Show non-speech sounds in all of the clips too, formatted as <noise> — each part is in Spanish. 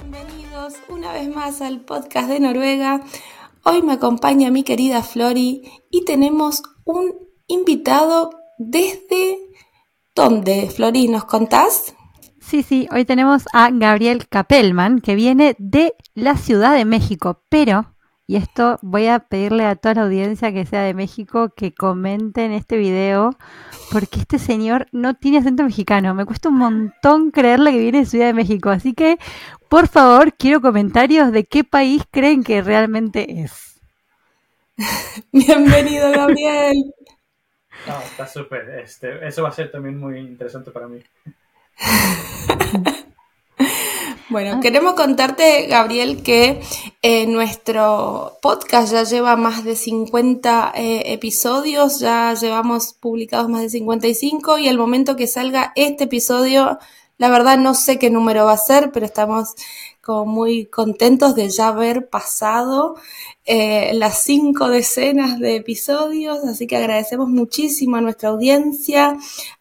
Bienvenidos una vez más al podcast de Noruega. Hoy me acompaña mi querida Flori y tenemos un invitado desde... ¿Dónde, Flori? ¿Nos contás? Sí, sí, hoy tenemos a Gabriel Capelman, que viene de la Ciudad de México, pero, y esto voy a pedirle a toda la audiencia que sea de México que comenten este video, porque este señor no tiene acento mexicano. Me cuesta un montón creerle que viene de Ciudad de México, así que, por favor, quiero comentarios de qué país creen que realmente es. <laughs> Bienvenido, Gabriel. No, está súper. Este, eso va a ser también muy interesante para mí. <laughs> Bueno, queremos contarte, Gabriel, que eh, nuestro podcast ya lleva más de 50 eh, episodios, ya llevamos publicados más de 55 y al momento que salga este episodio, la verdad no sé qué número va a ser, pero estamos como muy contentos de ya haber pasado eh, las cinco decenas de episodios, así que agradecemos muchísimo a nuestra audiencia,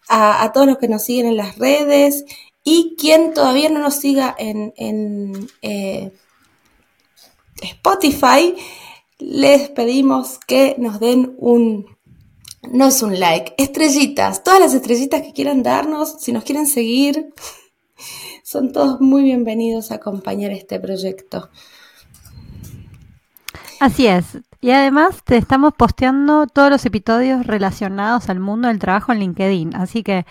a, a todos los que nos siguen en las redes y quien todavía no nos siga en, en eh, Spotify, les pedimos que nos den un, no es un like, estrellitas, todas las estrellitas que quieran darnos, si nos quieren seguir, <laughs> son todos muy bienvenidos a acompañar este proyecto. Así es. Y además te estamos posteando todos los episodios relacionados al mundo del trabajo en LinkedIn. Así que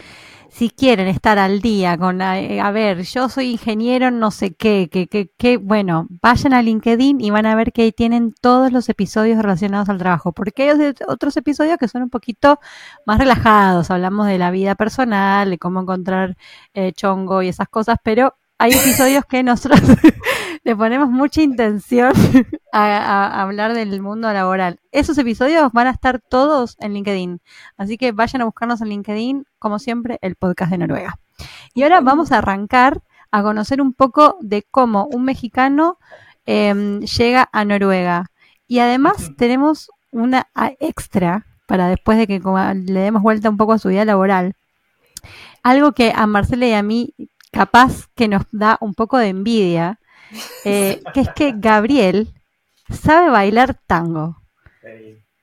si quieren estar al día con, eh, a, ver, yo soy ingeniero en no sé qué, que, que, que, bueno, vayan a LinkedIn y van a ver que ahí tienen todos los episodios relacionados al trabajo, porque hay otros episodios que son un poquito más relajados, hablamos de la vida personal, de cómo encontrar eh, chongo y esas cosas, pero hay episodios que nosotros <laughs> le ponemos mucha intención <laughs> a, hablar del mundo laboral. Esos episodios van a estar todos en LinkedIn. Así que vayan a buscarnos en LinkedIn, como siempre, el podcast de Noruega. Y ahora vamos a arrancar a conocer un poco de cómo un mexicano em, llega a Noruega. Y además tenemos una extra para después de que le demos vuelta un poco a su vida laboral. Algo que a Marcela y a mí capaz que nos da un poco de envidia, eh, que es que Gabriel sabe bailar tango.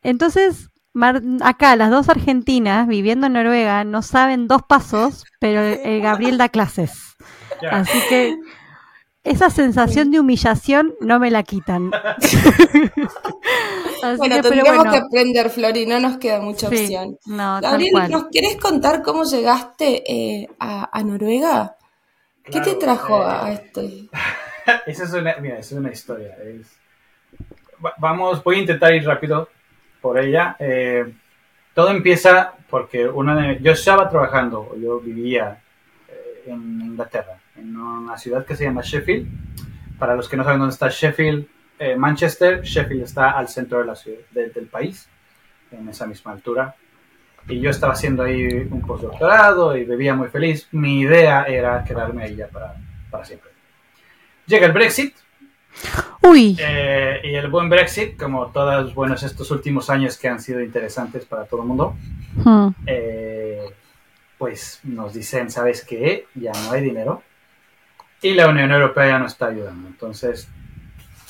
Entonces, Mar- acá las dos argentinas viviendo en Noruega no saben dos pasos, pero eh, Gabriel da clases. Así que esa sensación de humillación no me la quitan. <laughs> Así Bueno, que, pero tendríamos bueno, que aprender, Flori, no nos queda mucha sí, opción. no, Gabriel. ¿nos querés contar cómo llegaste eh, a, a Noruega? ¿Qué te trajo eh, a este? <laughs> Esa es una, mira, es una historia. es- Va- Vamos, voy a intentar ir rápido por ella. Eh, todo empieza porque una de, yo estaba trabajando, yo vivía eh, en Inglaterra, en una ciudad que se llama Sheffield. Para los que no saben dónde está Sheffield, eh, Manchester, Sheffield está al centro de la ciudad, de- del país, en esa misma altura. Y yo estaba haciendo ahí un postdoctorado y vivía muy feliz. Mi idea era quedarme ahí ya para, para siempre. Llega el Brexit. Uy, eh, y el buen Brexit, como todos buenos estos últimos años que han sido interesantes para todo el mundo, hmm, eh, pues nos dicen, ¿sabes qué? Ya no hay dinero. Y la Unión Europea ya no está ayudando. Entonces,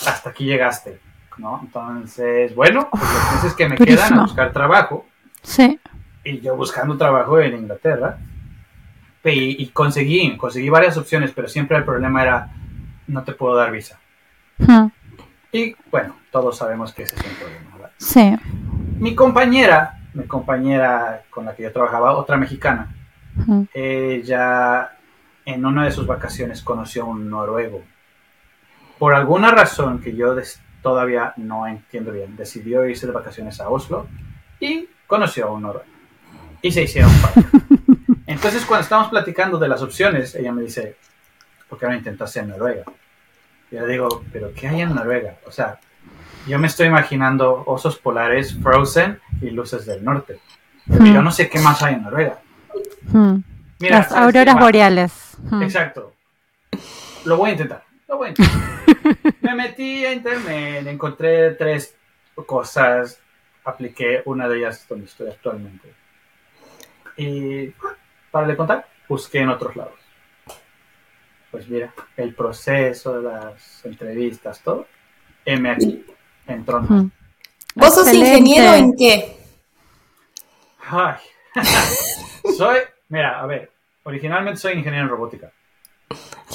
hasta aquí llegaste, ¿no? Entonces, bueno, pues los meses que me quedan a buscar trabajo. Sí, y yo buscando trabajo en Inglaterra. Y, y conseguí, conseguí varias opciones, pero siempre el problema era no te puedo dar visa. hmm, Y bueno, todos sabemos que ese es un problema. ¿verdad? sí, Mi compañera, mi compañera con la que yo trabajaba, otra mexicana, hmm, ella en una de sus vacaciones conoció a un noruego. Por alguna razón que yo todavía no entiendo bien, decidió irse de vacaciones a Oslo y conoció a un noruego. Y se hicieron <laughs> pareja. Entonces, cuando estábamos platicando de las opciones, ella me dice, ¿por qué no intentas en Noruega? Yo digo, ¿pero qué hay en Noruega? O sea, yo me estoy imaginando osos polares Frozen y luces del norte. Pero yo Hmm. no sé qué más hay en Noruega. Hmm. Mira, Las ¿sabes qué auroras boreales. Hmm. Exacto. Lo voy a intentar. Lo voy a <laughs> intentar. Me metí a internet, encontré tres cosas, apliqué una de ellas donde estoy actualmente. Y para de contar, busqué en otros lados. Pues mira, el proceso, las entrevistas, todo, M aquí, en. Hmm. ¿Vos sos Excelente. ingeniero en qué? Ay. <laughs> soy, mira, a ver, originalmente soy ingeniero en robótica.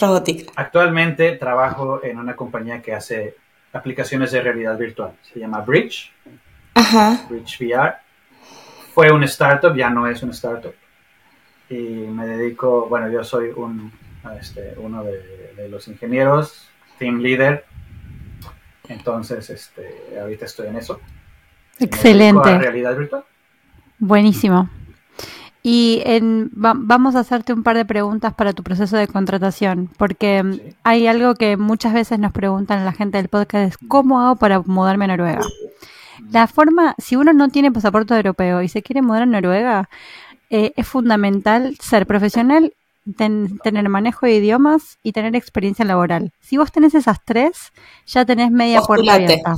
Robótica. Actualmente trabajo en una compañía que hace aplicaciones de realidad virtual. Se llama Bridge, Ajá. Bridge VR. Fue un startup, ya no es un startup. Y me dedico, bueno, yo soy un, este, uno de, de los ingenieros, team leader. Entonces, este, ahorita estoy en eso. Excelente. realidad virtual. Buenísimo. Y en- va- vamos a hacerte un par de preguntas para tu proceso de contratación, porque mm, Sí. hay algo que muchas veces nos preguntan la gente del podcast, es ¿cómo hago para mudarme a Noruega? La forma, si uno no tiene pasaporte europeo y se quiere mudar a Noruega, eh, es fundamental ser profesional, ten- tener manejo de idiomas y tener experiencia laboral. Si vos tenés esas tres, ya tenés media puerta abierta.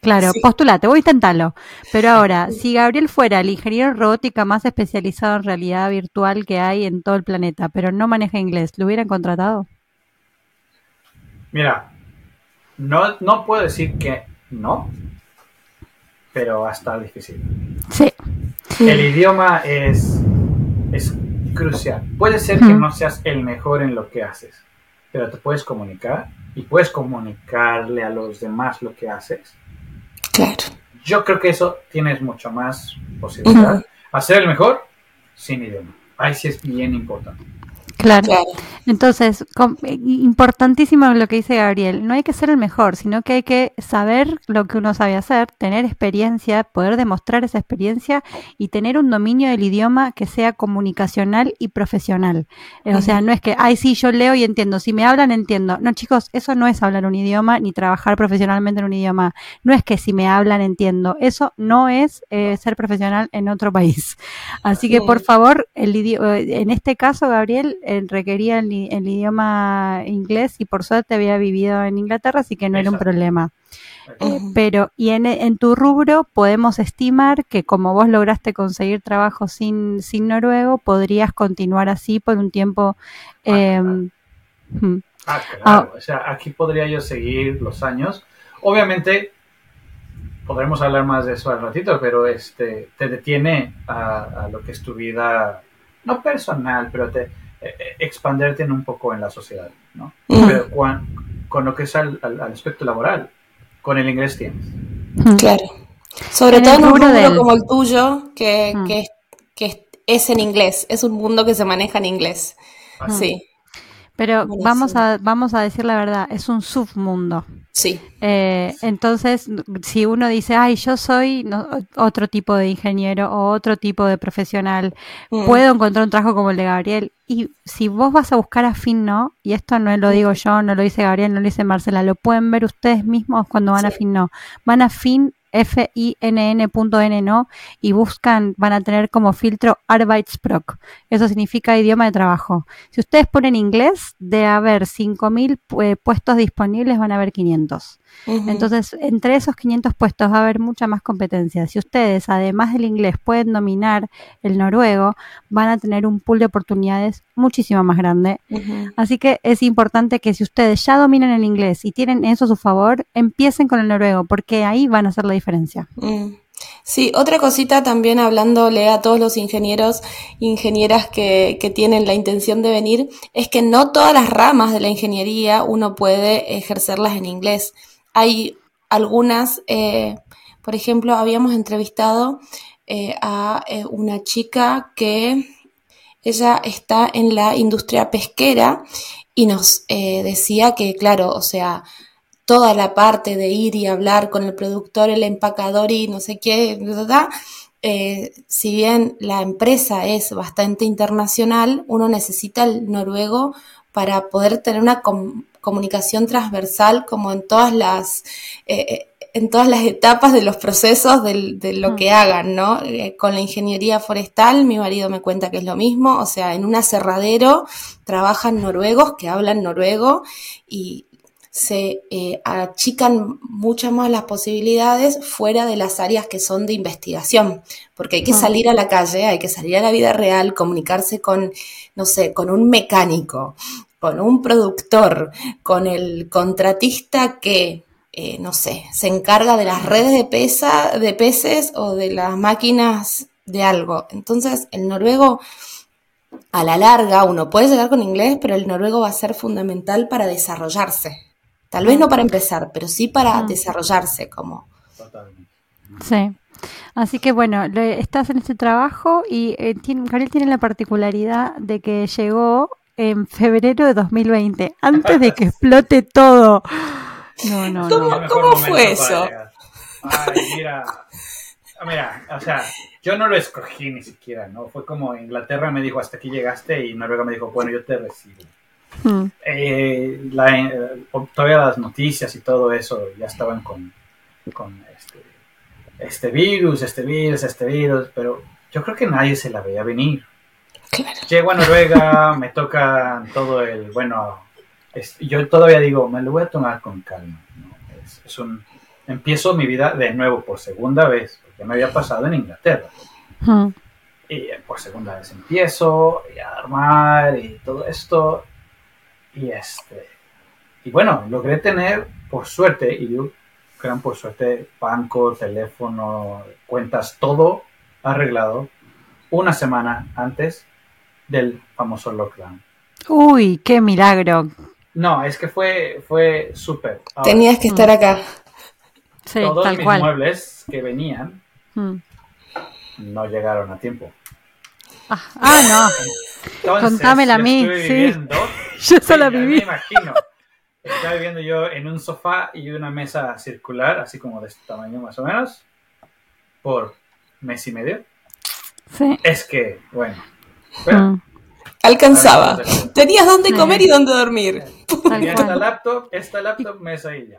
Claro, Sí. postulate, voy a intentarlo. Pero ahora, si Gabriel fuera el ingeniero en robótica más especializado en realidad virtual que hay en todo el planeta, pero no maneja inglés, ¿lo hubieran contratado? Mira, no, no puedo decir que no, pero va a estar difícil. Sí. El idioma es, es crucial. Puede ser que no seas el mejor en lo que haces, pero te puedes comunicar y puedes comunicarle a los demás lo que haces. Claro. Yo creo que eso tienes mucho más posibilidad. Ujú. Hacer el mejor sin idioma. Ahí sí es bien importante. Claro. Claro. Entonces, eh, importantísimo lo que dice Gabriel, no hay que ser el mejor, sino que hay que saber lo que uno sabe hacer, tener experiencia, poder demostrar esa experiencia y tener un dominio del idioma que sea comunicacional y profesional. Eh, O sea, no es que, ay, sí, yo leo y entiendo, si me hablan, entiendo. No, chicos, eso no es hablar un idioma ni trabajar profesionalmente en un idioma. No es que si me hablan, entiendo. Eso no es eh, ser profesional en otro país. Así que, por favor, el eh, en este caso, Gabriel requería el, idioma inglés y por suerte había vivido en Inglaterra, así que no era un problema. Eh, pero, y en, en tu rubro podemos estimar que como vos lograste conseguir trabajo sin, sin noruego, podrías continuar así por un tiempo. eh, mm, Ah, claro. O sea, aquí podría yo seguir los años. Obviamente, podremos hablar más de eso al ratito, pero este te detiene a, a lo que es tu vida, no personal, pero te expanderte en un poco en la sociedad, ¿no? Pero cuan- con lo que es al, al- al aspecto laboral, con el inglés tienes. Claro. Sobre En todo en un mundo del- como el tuyo, que, Mm. que, que es en inglés. Es un mundo que se maneja en inglés. Sí, Pero Buenísimo. vamos a, vamos a decir la verdad, es un submundo. Sí. Eh, entonces, si uno dice, ay, yo soy no, otro tipo de ingeniero o otro tipo de profesional, Mm. puedo encontrar un trabajo como el de Gabriel. Y si vos vas a buscar a Fin, ¿no? Y esto no lo digo yo, no lo dice Gabriel, no lo dice Marcela, lo pueden ver ustedes mismos cuando van a. Fin, ¿no? Van a Fin, F-I-N-N.N, ¿no? Y buscan, van a tener como filtro Arbeitsproc. Eso significa idioma de trabajo. Si ustedes ponen inglés, de haber 5.000 pu- puestos disponibles, van a haber 500. Entonces, entre esos 500 puestos va a haber mucha más competencia. Si ustedes, además del inglés, pueden dominar el noruego, van a tener un pool de oportunidades muchísimo más grande. Así que es importante que si ustedes ya dominan el inglés y tienen eso a su favor, empiecen con el noruego, porque ahí van a hacer la diferencia. Mm. Sí, otra cosita también hablándole a todos los ingenieros, ingenieras que, que tienen la intención de venir, es que no todas las ramas de la ingeniería uno puede ejercerlas en inglés. Hay algunas, eh, por ejemplo, habíamos entrevistado eh, a eh, una chica que ella está en la industria pesquera y nos eh, decía que, claro, o sea, toda la parte de ir y hablar con el productor, el empacador y no sé qué, ¿verdad? Eh, si bien la empresa es bastante internacional, uno necesita el noruego para poder tener una comunicación transversal como en todas las... Eh, eh, en todas las etapas de los procesos de lo que hagan, ¿no? Eh, con la ingeniería forestal, mi marido me cuenta que es lo mismo, o sea, en un aserradero trabajan noruegos que hablan noruego y se eh, achican muchas más las posibilidades fuera de las áreas que son de investigación, porque hay que salir a la calle, hay que salir a la vida real, comunicarse con, no sé, con un mecánico, con un productor, con el contratista que, eh, no sé, se encarga de las redes de, pesa, de peces o de las máquinas de algo. Entonces, el noruego, a la larga, uno puede llegar con inglés, pero el noruego va a ser fundamental para desarrollarse. Tal vez no para empezar, pero sí para desarrollarse como. Sí. Así que bueno, estás en este trabajo y eh, tiene, tiene la particularidad de que llegó en febrero de 2020, antes de que <laughs> explote todo. No, no, ¿Cómo, ¿cómo fue eso? Ay, mira, mira, o sea, yo no lo escogí ni siquiera, ¿no? Fue como Inglaterra me dijo hasta aquí llegaste y Noruega me dijo, bueno, yo te recibo. Hmm. Eh, eh, todavía las noticias y todo eso ya estaban con, con este, este, virus, este virus, este virus, pero yo creo que nadie se la veía venir. Llego a Noruega, me toca todo el, bueno, yo todavía digo, me lo voy a tomar con calma. Es, un, empiezo mi vida de nuevo por segunda vez, porque me había pasado en Inglaterra. Hmm. Y por segunda vez empiezo a armar y todo esto. Y este. Y bueno, logré tener, por suerte, y digo, crean por suerte, banco, teléfono, cuentas, todo arreglado una semana antes del famoso lockdown. Uy, qué milagro. No, es que fue, fue súper. Tenías que estar acá. Sí, todos mis muebles que venían mm. no llegaron a tiempo. Ah, ah no. Contámela a mí. Sí. <laughs> yo solo viví. Me imagino. Estaba viviendo yo en un sofá y una mesa circular, así como de este tamaño más o menos, por mes y medio. Sí. Es que, bueno. Mm. Alcanzaba. Tenías dónde comer y dónde dormir. Tenía esta laptop, esta laptop, mesa y ya.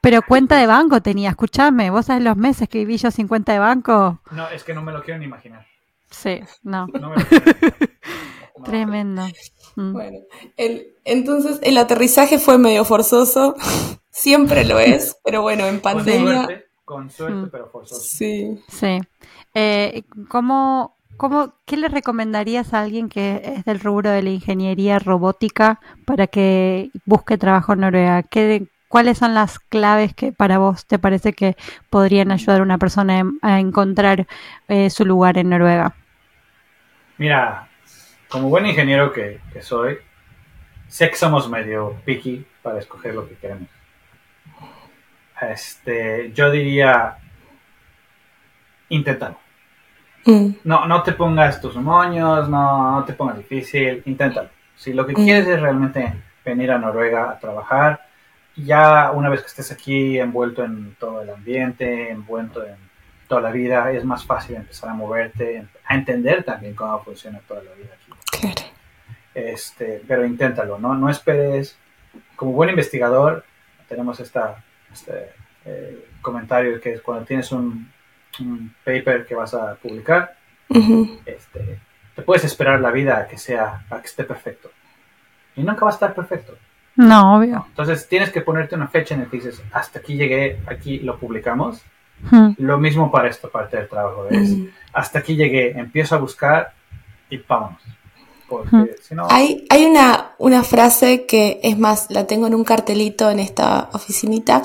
Pero cuenta de banco tenía, escúchame, ¿vos sabés los meses que viví yo sin cuenta de banco? No, es que no me lo quiero ni imaginar. Sí, no. <laughs> Tremendo. Mm. Bueno, el, entonces el aterrizaje fue medio forzoso, <laughs> siempre lo es, <laughs> pero bueno, en pandemia... Con suerte, mm. pero forzoso. Sí. Sí. Eh, ¿Cómo ¿Cómo, ¿Qué le recomendarías a alguien que es del rubro de la ingeniería robótica para que busque trabajo en Noruega? ¿Qué, ¿Cuáles son las claves que para vos te parece que podrían ayudar a una persona a encontrar eh, su lugar en Noruega? Mira, como buen ingeniero que, soy, sé que somos medio picky para escoger lo que queremos. Este, yo diría, inténtalo Mm. No, no te pongas tus moños, no, no te pongas difícil, inténtalo. Si lo que mm. quieres es realmente venir a Noruega a trabajar, ya una vez que estés aquí envuelto en todo el ambiente, envuelto en toda la vida, es más fácil empezar a moverte, a entender también cómo funciona toda la vida aquí. Claro. Este, pero inténtalo, ¿no? No esperes. Como buen investigador, tenemos esta, este eh, comentario que es cuando tienes un, un paper que vas a publicar, este, te puedes esperar la vida a que sea, a que esté perfecto. Y nunca va a estar perfecto. No, obvio. Entonces tienes que ponerte una fecha en la que dices, hasta aquí llegué, aquí lo publicamos. Lo mismo para esta parte del trabajo. Es, hasta aquí llegué, empiezo a buscar y vámonos. Porque si no... Hay, hay una, una frase que es más, la tengo en un cartelito en esta oficinita,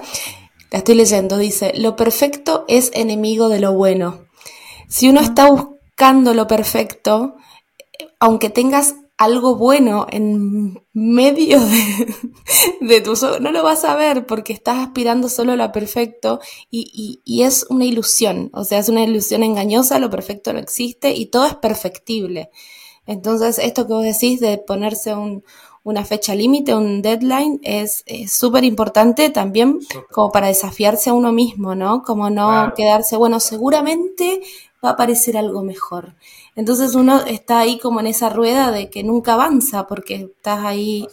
la estoy leyendo, dice, lo perfecto es enemigo de lo bueno. Si uno está buscando lo perfecto, aunque tengas algo bueno en medio de, <laughs> de tus no lo vas a ver porque estás aspirando solo a lo perfecto y, y, es una ilusión, o sea, es una ilusión engañosa, lo perfecto no existe y todo es perfectible. Entonces, esto que vos decís de ponerse un, una fecha límite, un deadline, es súper importante también como para desafiarse a uno mismo, ¿no? Como no quedarse, bueno, seguramente va a aparecer algo mejor. Entonces uno está ahí como en esa rueda de que nunca avanza porque estás ahí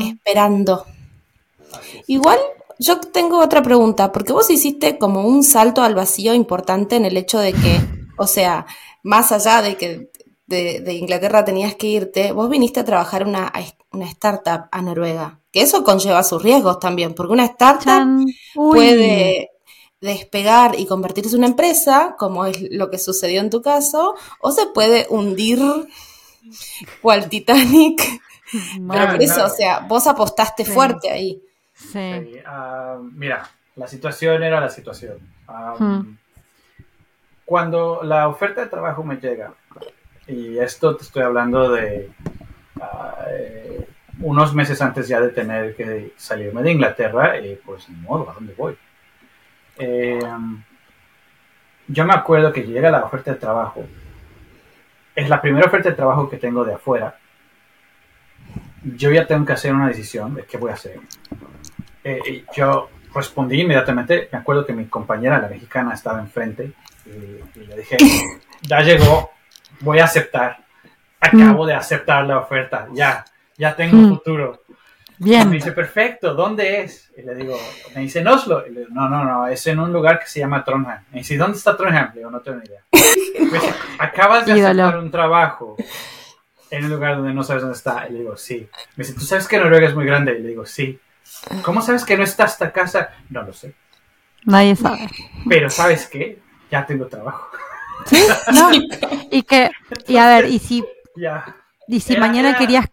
esperando. Es. Igual yo tengo otra pregunta, porque vos hiciste como un salto al vacío importante en el hecho de que, o sea, más allá de que de, de Inglaterra tenías que irte, vos viniste a trabajar una, una startup a Noruega, que eso conlleva sus riesgos también, porque una startup puede despegar y convertirse en una empresa, como es lo que sucedió en tu caso, o se puede hundir cual <laughs> Titanic. Pero Mal. por eso, o sea, vos apostaste Sí. fuerte ahí. Sí. Sí, ah, mira, la situación era la situación. Ah, Hmm. Cuando la oferta de trabajo me llega, y esto te estoy hablando de eh, unos meses antes ya de tener que salirme de Inglaterra, y pues ni modo, ¿a dónde voy? Eh, yo me acuerdo que llega la oferta de trabajo. Es la primera oferta de trabajo que tengo de afuera. Yo ya tengo que hacer una decisión de qué voy a hacer. Eh, yo respondí inmediatamente. Me acuerdo que mi compañera, la mexicana, estaba enfrente y, y le dije, ya llegó, voy a aceptar. Acabo de aceptar la oferta, ya, ya tengo Mm. futuro. Y Bien. me dice, perfecto, ¿dónde es? Y le digo, me dice, en Oslo. Y le digo, no, no, no, es en un lugar que se llama Trondheim. Me dice, ¿dónde está Trondheim? Le digo, no tengo ni idea. Dice, acabas de Ídolo. aceptar un trabajo en un lugar donde no sabes dónde está. Y le digo, sí. Me dice, ¿tú sabes que Noruega es muy grande? Y le digo, sí. ¿Cómo sabes que no está hasta casa? No lo sé. Nadie sabe. Pero ¿sabes qué? Ya tengo trabajo. No. <laughs> Y que, y a ver, y si, Ya. y si Era- mañana era- querías,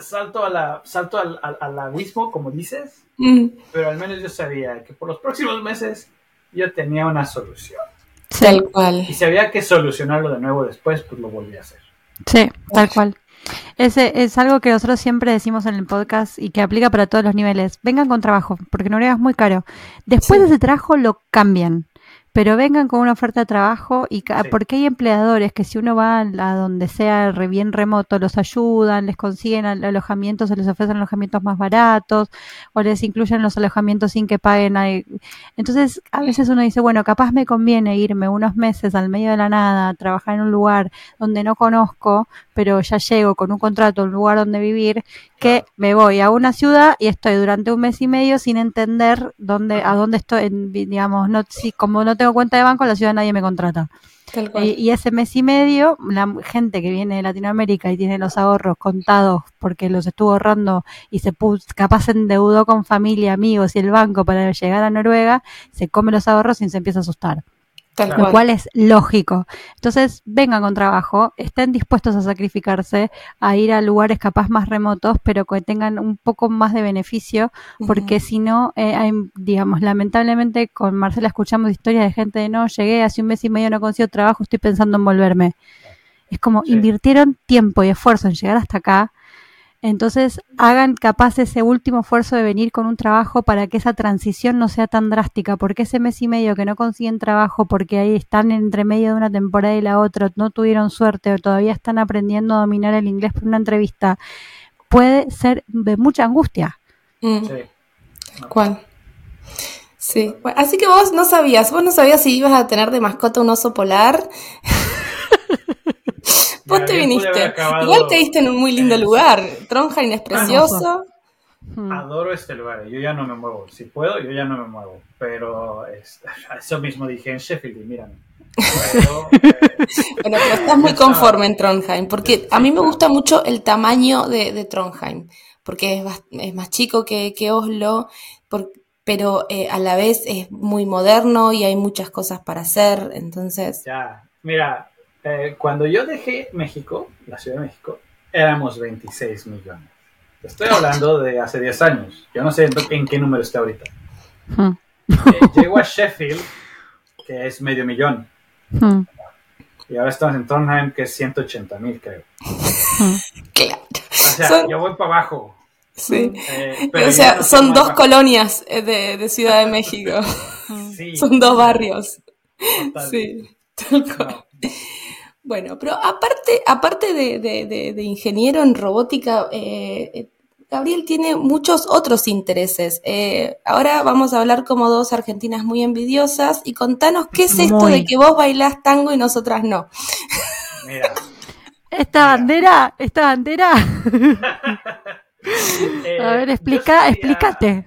Salto, a la, salto al, al- al abismo, como dices. Mm. Pero al menos yo sabía que por los próximos meses yo tenía una solución. Tal cual. Y si había que solucionarlo de nuevo después, pues lo volví a hacer. Sí, tal cual. Ese es algo que nosotros siempre decimos en el podcast y que aplica para todos los niveles. Vengan con trabajo, porque Noruega es muy caro. Después Sí. de ese trabajo lo cambian, pero vengan con una oferta de trabajo y Sí. porque hay empleadores que si uno va a donde sea re- bien remoto los ayudan, les consiguen al- alojamientos, o les ofrecen alojamientos más baratos o les incluyen los alojamientos sin que paguen. Entonces, a veces uno dice, bueno, capaz me conviene irme unos meses al medio de la nada, a trabajar en un lugar donde no conozco, pero ya llego con un contrato, un lugar donde vivir, que me voy a una ciudad y estoy durante un mes y medio sin entender dónde, a dónde estoy, digamos, no, si como no tengo cuenta de banco, en la ciudad nadie me contrata. Tal cual. Y, y ese mes y medio, la gente que viene de Latinoamérica y tiene los ahorros contados porque los estuvo ahorrando y se puso, capaz se endeudó con familia, amigos y el banco para llegar a Noruega, se come los ahorros y se empieza a asustar Tal lo cual. cual es lógico. Entonces, vengan con trabajo, estén dispuestos a sacrificarse, a ir a lugares capaz más remotos, pero que tengan un poco más de beneficio, porque si no, eh, hay, digamos, lamentablemente con Marcela escuchamos historias de gente de no, llegué hace un mes y medio, no consigo trabajo, estoy pensando en volverme. Es como Sí. invirtieron tiempo y esfuerzo en llegar hasta acá. Entonces, hagan capaz ese último esfuerzo de venir con un trabajo para que esa transición no sea tan drástica, porque ese mes y medio que no consiguen trabajo, porque ahí están entre medio de una temporada y la otra, no tuvieron suerte o todavía están aprendiendo a dominar el inglés por una entrevista, puede ser de mucha angustia. Mm. Sí. Cual. Sí. Bueno, así que vos no sabías, vos no sabías si ibas a tener de mascota un oso polar. <laughs> Vos te viniste. Igual te diste en un muy lindo lugar. Trondheim es precioso. Mm. Adoro este lugar, yo ya no me muevo. Si puedo, yo ya no me muevo. Pero es- <laughs> eso mismo dije en Sheffield y mírame. Pero, <laughs> eh, Bueno, pero estás muy conforme en Trondheim, porque a mí me gusta mucho el tamaño de, de Trondheim, porque es, es más chico que, que Oslo, por- pero eh, a la vez es muy moderno y hay muchas cosas para hacer, entonces... ya, mira, eh, cuando yo dejé México, la Ciudad de México, éramos 26 millones. Estoy hablando de hace 10 años. Yo no sé en, en qué número está ahorita. Mm. Eh, llego a Sheffield, que es medio millón. Mm. Y ahora estamos en Trondheim, que es 180 mil, creo. Claro. O sea, Son- yo voy para abajo. Sí. eh, pero O sea, no son dos colonias de, de Ciudad de México, Sí, son dos barrios. total. Sí, tal cual. No. Bueno, pero aparte, aparte de, de- de- de ingeniero en robótica, eh, eh, Gabriel tiene muchos otros intereses. Eh, ahora vamos a hablar como dos argentinas muy envidiosas y contanos qué es esto Muy. de que vos bailás tango y nosotras no. Mira, Esta bandera, esta bandera, <laughs> Eh, A ver, explica, solía- explícate.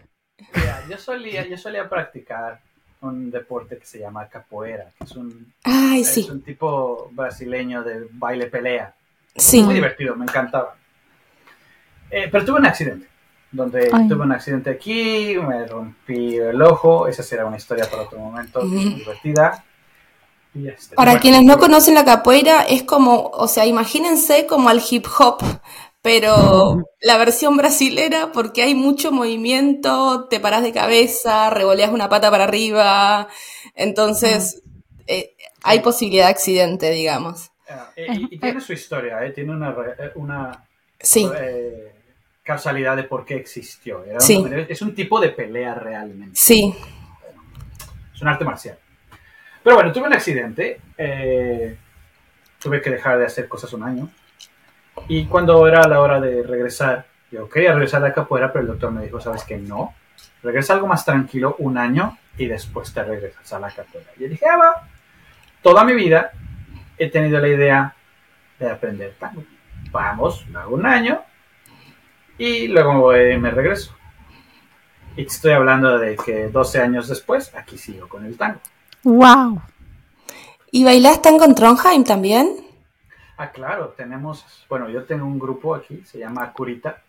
mira, yo, solía, yo solía practicar un deporte que se llama capoeira, que es un, Ay, es sí, un tipo brasileño de baile pelea. sí. Muy divertido, me encantaba. Eh, pero tuve un accidente, donde Ay. tuve un accidente aquí, me rompí el ojo, esa será una historia para otro momento, muy divertida. Este, Para bueno, quienes no conocen la capoeira, es como, o sea, imagínense como al hip hop, pero la versión brasilera, porque hay mucho movimiento, te paras de cabeza, revoleas una pata para arriba, entonces eh, hay posibilidad de accidente, digamos. ah, y, y tiene su historia, eh, tiene una, re- eh, una Sí, eh, causalidad de por qué existió. Era Sí. es un tipo de pelea realmente. sí, Es un arte marcial. Pero bueno, tuve un accidente. eh, tuve que dejar de hacer cosas un año. Y cuando era la hora de regresar, yo quería regresar a la capoeira, pero el doctor me dijo, ¿sabes qué? No. Regresa algo más tranquilo un año y después te regresas a la capoeira. Y yo dije, ah, va. Toda mi vida he tenido la idea de aprender tango. Vamos, hago un año y luego me, voy- me regreso. Y te estoy hablando de que 12 años después, aquí sigo con el tango. Wow. ¿Y bailás tango en Trondheim también? Ah, claro, tenemos, bueno, yo tengo un grupo aquí, se llama Curita.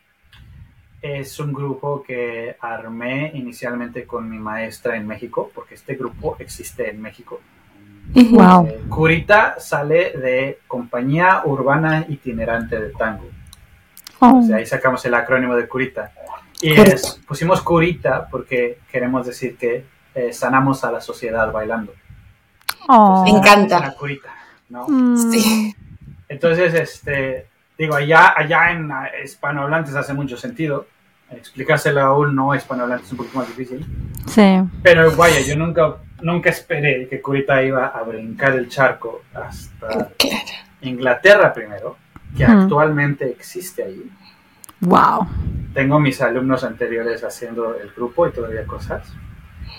Es un grupo que armé inicialmente con mi maestra en México, porque este grupo existe en México. Wow. Eh, Curita sale de Compañía Urbana Itinerante de Tango. Oh. O sea, ahí sacamos el acrónimo de Curita. Y es- pusimos Curita porque queremos decir que eh, sanamos a la sociedad bailando. Oh. Me encanta. Curita, ¿no? Mm. Sí. Entonces, este, digo, allá, allá en ah, hispanohablantes hace mucho sentido. Explicárselo a un no hispanohablante es un poquito más difícil. Sí. Pero vaya, yo nunca, nunca esperé que Curita iba a brincar el charco hasta. Inglaterra primero, que Hmm. actualmente existe ahí. Wow. Tengo mis alumnos anteriores haciendo el grupo y todavía cosas.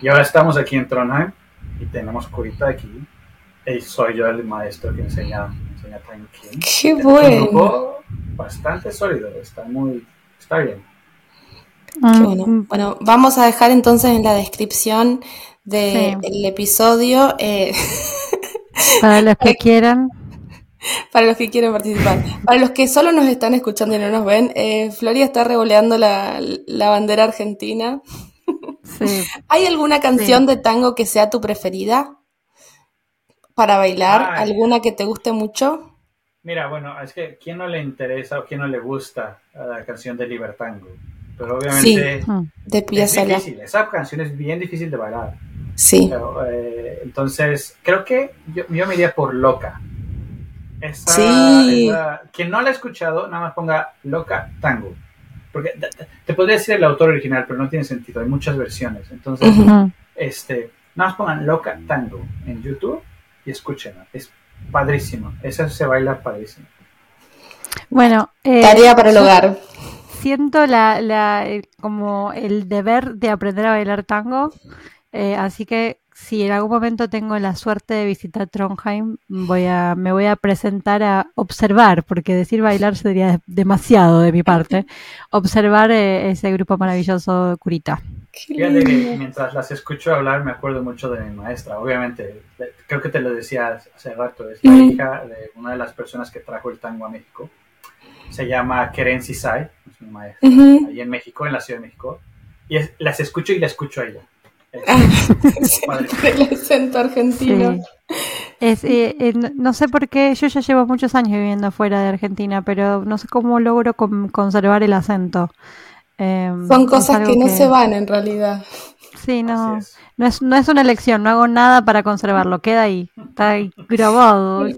Y ahora estamos aquí en Trondheim y tenemos Curita aquí. Y soy yo el maestro que enseña, enseña Time King. Qué bueno. bastante sólido, está muy, está bien. Mm, bueno. Bueno, vamos a dejar entonces en la descripción del Sí. episodio eh, <laughs> <laughs> Para los que quieran. para los que quieren participar. Para los que solo nos están escuchando y no nos ven, eh, Floria está revoleando la, la bandera argentina. Sí. <laughs> ¿Hay alguna canción de tango que sea tu preferida para bailar? Ay. ¿Alguna que te guste mucho? Mira, bueno, es que ¿quién no le interesa o quién no le gusta a la canción de Libertango? Pero obviamente Mm. De es difícil, esa canción es bien difícil de bailar. Sí. Pero, eh, entonces, creo que yo, yo me iría por Loca. Esa, Sí. esa- quien no la ha escuchado, nada más ponga Loca Tango. Porque te, podría decir el autor original, pero no tiene sentido, hay muchas versiones. Entonces, Ujú. Mm. este, nada más pongan Loca Tango en YouTube y escúchenla. Es padrísimo. Esa se baila padrísimo. Bueno, eh, Tarea para el hogar. siento la, la, el- como el deber de aprender a bailar tango, eh, así que si en algún momento tengo la suerte de visitar Trondheim, voy a, me voy a presentar a observar, porque decir bailar sería demasiado de mi parte, <laughs> observar eh, ese grupo maravilloso Curita. Fíjate que mientras las escucho hablar me acuerdo mucho de mi maestra. Obviamente, creo que te lo decía hace rato, es la hija de una de las personas que trajo el tango a México. Se llama Keren Sisai, es mi maestra, Ujú. ahí en México, en la Ciudad de México. Y es- las escucho y la escucho a ella. Es Ah, <laughs> el acento argentino. Sí. Es, eh, eh, no- no sé por qué, yo ya llevo muchos años viviendo fuera de Argentina, pero no sé cómo logro con- conservar el acento. Em, Son cosas que no se van en realidad. Sí, no, es. no es, no es una elección, no hago nada para conservarlo, queda ahí, está ahí grabado. <laughs>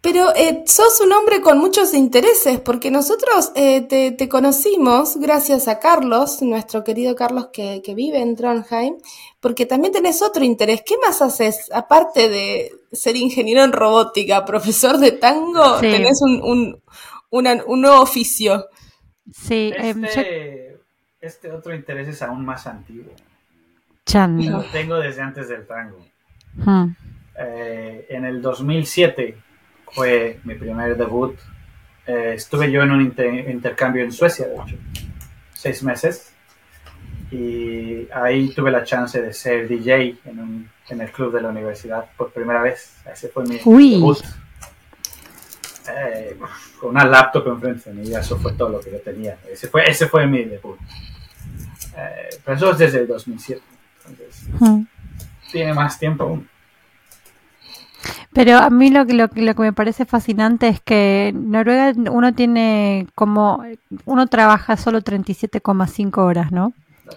Pero eh, sos un hombre con muchos intereses, porque nosotros eh, te, te conocimos gracias a Carlos, nuestro querido Carlos que, que vive en Trondheim, porque también tenés otro interés. ¿Qué más haces? Aparte de ser ingeniero en robótica, profesor de tango, Sí. tenés un, un, una- un nuevo oficio. Sí, em, yo- Este, este otro interés es aún más antiguo. Chan. Lo tengo desde antes del tango. Hmm. Eh, en el 2007 fue mi primer debut eh, estuve yo en un inter- intercambio en Suecia, de hecho, seis meses, y ahí tuve la chance de ser DJ en, un- en el club de la universidad por primera vez. Ese fue mi Uy. debut. Eh, con una laptop enfrente de mí, y eso fue todo lo que yo tenía. Ese fue, ese fue mi debut. Eh, pero eso es desde el 2007, entonces Mm. tiene más tiempo aún. Pero a mí lo que, lo, que- lo que me parece fascinante es que en Noruega uno tiene como, uno trabaja solo 37,5 horas, ¿no?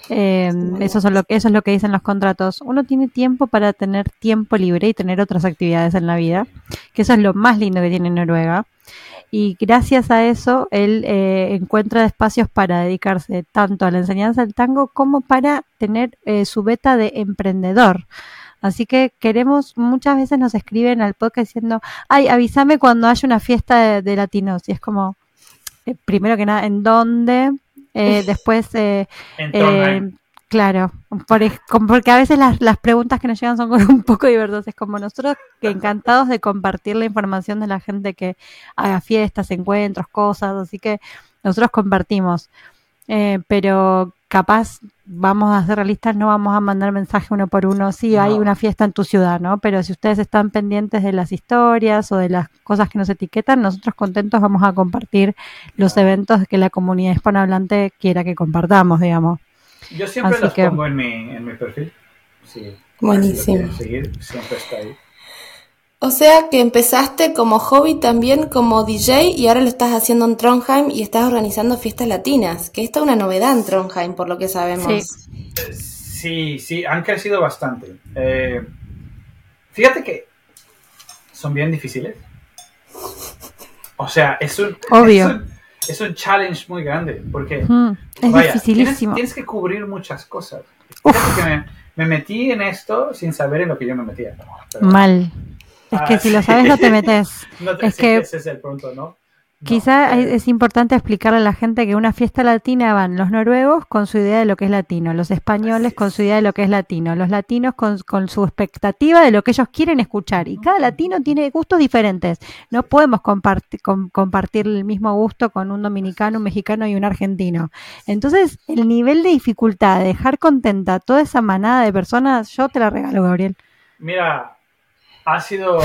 Eh, eso, es lo, que- eso es lo que dicen los contratos. Uno tiene tiempo para tener tiempo libre y tener otras actividades en la vida, que eso es lo más lindo que tiene Noruega. Y gracias a eso, él eh, encuentra espacios para dedicarse tanto a la enseñanza del tango como para tener eh, su beta de emprendedor. Así que queremos, muchas veces nos escriben al podcast diciendo, ay, avísame cuando haya una fiesta de, de latinos. Y es como, eh, primero que nada, ¿en dónde? Eh, <laughs> después, eh, eh, claro, por porque a veces las, las preguntas que nos llegan son <laughs> un poco diversas. Es como nosotros que encantados de compartir la información de la gente que haga fiestas, encuentros, cosas. Así que nosotros compartimos. Eh, pero capaz vamos a ser realistas, no vamos a mandar mensaje uno por uno. Sí, hay No. una fiesta en tu ciudad, ¿no? Pero si ustedes están pendientes de las historias o de las cosas que nos etiquetan, nosotros contentos vamos a compartir los eventos que la comunidad hispanohablante quiera que compartamos, digamos. Yo siempre Así los que- pongo en mi, en mi perfil. Sí. Buenísimo. Seguir, siempre está ahí. O sea que empezaste como hobby también como DJ y ahora lo estás haciendo en Trondheim y estás organizando fiestas latinas, que esto es una novedad en Trondheim por lo que sabemos. Sí. Sí, sí, han crecido bastante. Eh, fíjate que son bien difíciles. O sea, es un, Obvio. Es un, es un challenge muy grande porque Mm, es vaya, dificilísimo. Tienes, tienes que cubrir muchas cosas. Uf. Fíjate que me, me metí en esto sin saber en lo que yo me metía. Pero- Mal. Es que Ah, si lo sabes no te metes. <laughs> No te- Es sí, que ese es el punto, ¿no? No, Quizá eh, es importante explicarle a la gente que una fiesta latina van los noruegos con su idea de lo que es latino, los españoles con su idea de lo que es latino, los latinos con, con su expectativa de lo que ellos quieren escuchar. Y cada latino tiene gustos diferentes. No podemos comparti- com- compartir el mismo gusto con un dominicano, un mexicano y un argentino. Entonces, el nivel de dificultad de dejar contenta a toda esa manada de personas, yo te la regalo, Gabriel. Mira, ha sido,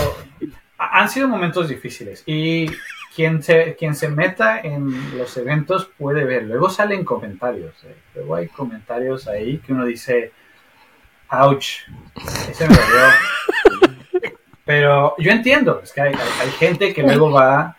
ha- han sido momentos difíciles y quien se, quien se meta en los eventos puede ver. Luego salen comentarios, eh. luego hay comentarios ahí que uno dice, ouch, ese me dolió. Pero yo entiendo, es que hay, hay- hay gente que luego va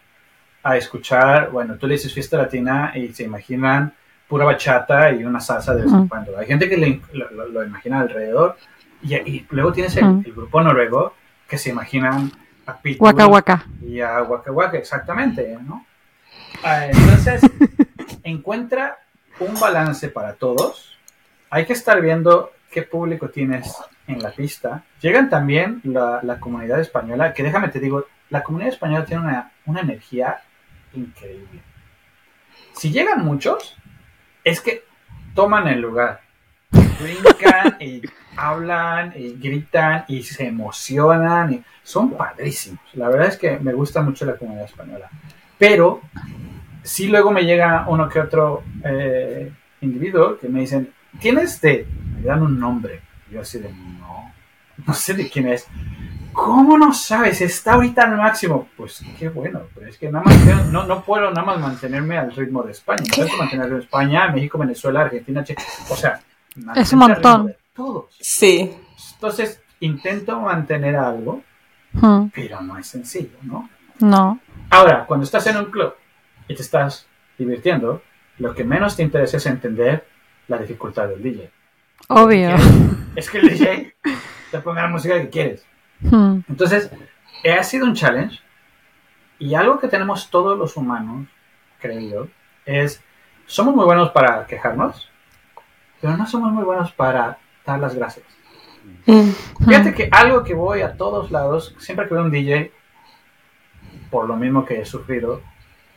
a escuchar, bueno, tú le dices fiesta latina y se imaginan pura bachata y una salsa de vez en cuando. Hay gente que le- lo, lo- imagina alrededor y, y luego tienes el, el grupo noruego que se imaginan a Pitbull Waka waka. y a Waka Waka, exactamente, ¿no? Ah, <laughs> entonces, encuentra un balance para todos. Hay que estar viendo qué público tienes en la pista. Llegan también la, la comunidad española, que déjame te digo, la comunidad española tiene una, una energía increíble. Si llegan muchos, es que toman el lugar. Brincan y hablan y gritan y se emocionan y son padrísimos. La verdad es que me gusta mucho la comunidad española. Pero sí luego me llega uno que otro eh, individuo que me dicen, ¿tienes de...? Me dan un nombre. Yo así de, no, no sé de quién es. ¿Cómo no sabes? Está ahorita al máximo. Pues qué bueno, pero es que nada más no, no puedo nada más mantenerme al ritmo de España. Tengo que mantenerme en España, México, Venezuela, Argentina, O sea, Es un montón. Todos. Sí. Entonces, intento mantener algo, Mm, pero no es sencillo, ¿no? No. Ahora, cuando estás en un club y te estás divirtiendo, lo que menos te interesa es entender la dificultad del DJ. Obvio. <laughs> Es que el DJ te ponga la música que quieres. Mm, Entonces, ha sido un challenge y algo que tenemos todos los humanos, creo yo, es, somos muy buenos para quejarnos, pero no somos muy buenos para dar las gracias. Mm. Fíjate que algo que voy a todos lados, siempre que veo un DJ, por lo mismo que he sufrido,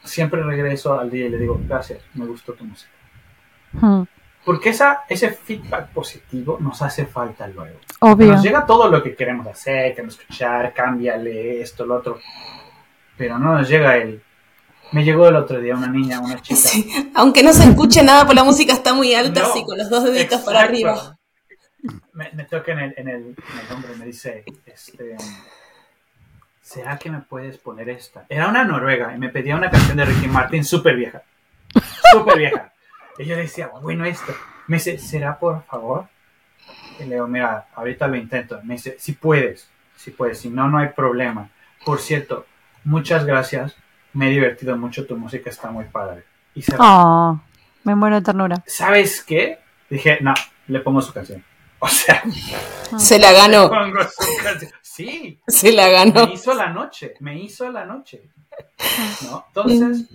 siempre regreso al DJ y le digo, gracias, me gustó tu música. mm, Porque esa, ese feedback positivo nos hace falta luego. Obvio. Nos llega todo lo que queremos hacer, queremos escuchar, cámbiale esto, lo otro. Pero no nos llega el, Me llegó el otro día una niña, una chica. Sí, Aunque no se escuche nada, por la música está muy alta, No, así con los dos deditos para arriba. Me, me toca en el, en, el, en el hombro y me dice, este, ¿será que me puedes poner esta? Era una noruega y me pedía una canción de Ricky Martin súper vieja. Súper vieja. Y yo le decía, bueno, esto. Me dice, ¿será por favor? Y le digo, mira, ahorita lo intento. Me dice, si puedes, si puedes, si no, no hay problema. Por cierto, muchas gracias. Me he divertido mucho, tu música está muy padre. Y se Oh, me muero de ternura. ¿sabes qué? Dije, no, le pongo su canción. O sea, Se la ganó. <laughs> Sí, se la ganó. me hizo la noche, me hizo la noche. ¿No? Entonces,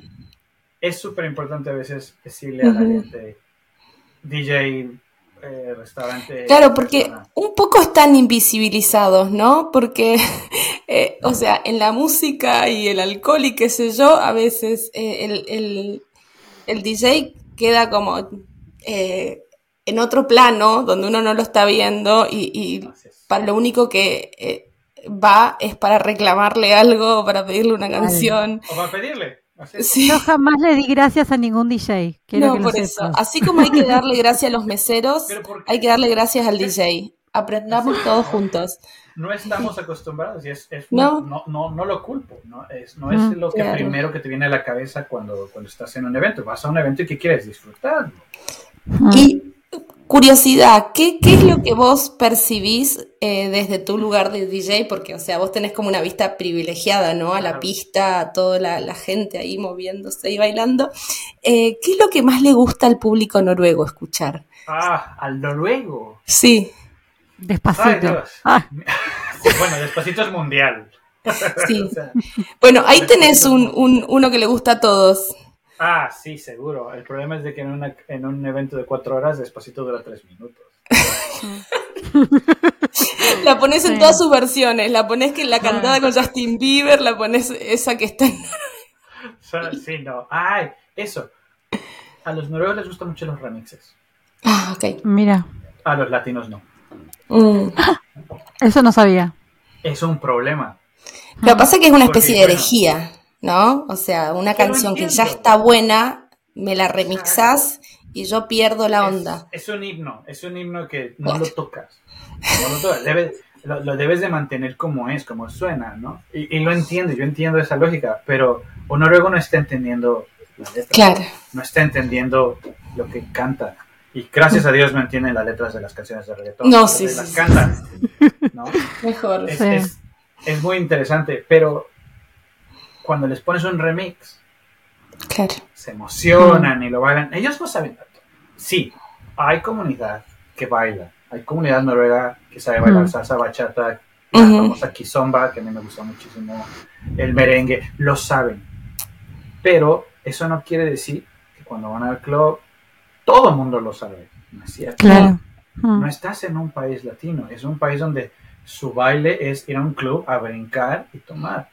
es súper importante a veces decirle a la gente, DJ, eh, restaurante. Claro, porque persona, un poco están invisibilizados, ¿no? Porque, <laughs> eh, o sea, en la música y el alcohol y qué sé yo, a veces eh, el, el- el DJ queda como eh, en otro plano, donde uno no lo está viendo y, para lo único que eh, va es para reclamarle algo, para pedirle una canción. O para pedirle. Sí. Yo jamás le di gracias a ningún DJ. Quiero No, que por eso. sepas. Así como hay que <laughs> darle gracias a los meseros, hay que darle gracias al DJ. Aprendamos <laughs> todos juntos. No estamos acostumbrados y es, es No. no. No, no, lo culpo. No es, no es Mm, lo que claro. primero que te viene a la cabeza cuando, cuando estás en un evento. Vas a un evento y ¿qué quieres? Disfrutarlo. Mm. Y curiosidad, ¿qué, qué es lo que vos percibís eh, desde tu lugar de DJ? Porque, o sea, vos tenés como una vista privilegiada, ¿no? A la pista, a toda la, la gente ahí moviéndose y bailando. Eh, ¿Qué es lo que más le gusta al público noruego escuchar? Ah, al noruego. Sí, Despacito. Ah, <laughs> Bueno, despacito es mundial. sí. <laughs> O sea, Bueno, ahí <laughs> tenés un, un- uno que le gusta a todos. Ah, sí, seguro. El problema es de que en, una- en un evento de cuatro horas, despacito dura tres minutos. <laughs> La pones en Sí. todas sus versiones. La pones que en la cantada con Justin Bieber, la pones esa que está en... Sí, no. Ay, eso. A los noruegos les gustan mucho los remixes. Ah, ok. mira, A los latinos no. Mm. eso no sabía. Es un problema. Lo que pasa es que es una Porque, especie de bueno. ¿No? O sea, una Pero canción que ya está buena, me la remixás y yo pierdo la onda. Es, es un himno. Es un himno que no lo tocas. No lo tocas. Debes- lo, lo debes de mantener como es, como suena, ¿no? Y, y lo entiendo, yo entiendo esa lógica, pero un noruego no está entendiendo la letra. Claro. no está entendiendo lo que canta. Y gracias a Dios no entienden las letras de las canciones de reggaetón. No, sí, las sí, cantan. ¿no? Mejor. Es, Sí. es- es muy interesante, pero cuando les pones un remix, Claro. se emocionan y lo bailan. Ellos no saben tanto. Sí, hay comunidad que baila. Hay comunidad noruega que sabe bailar Mm. salsa, bachata, la famosa kizomba, que a mí me gusta muchísimo, el merengue, lo saben. Pero eso no quiere decir que cuando van al club, todo el mundo lo sabe. No es cierto. Claro. No estás en un país latino, es un país donde su baile es ir a un club a brincar y tomar.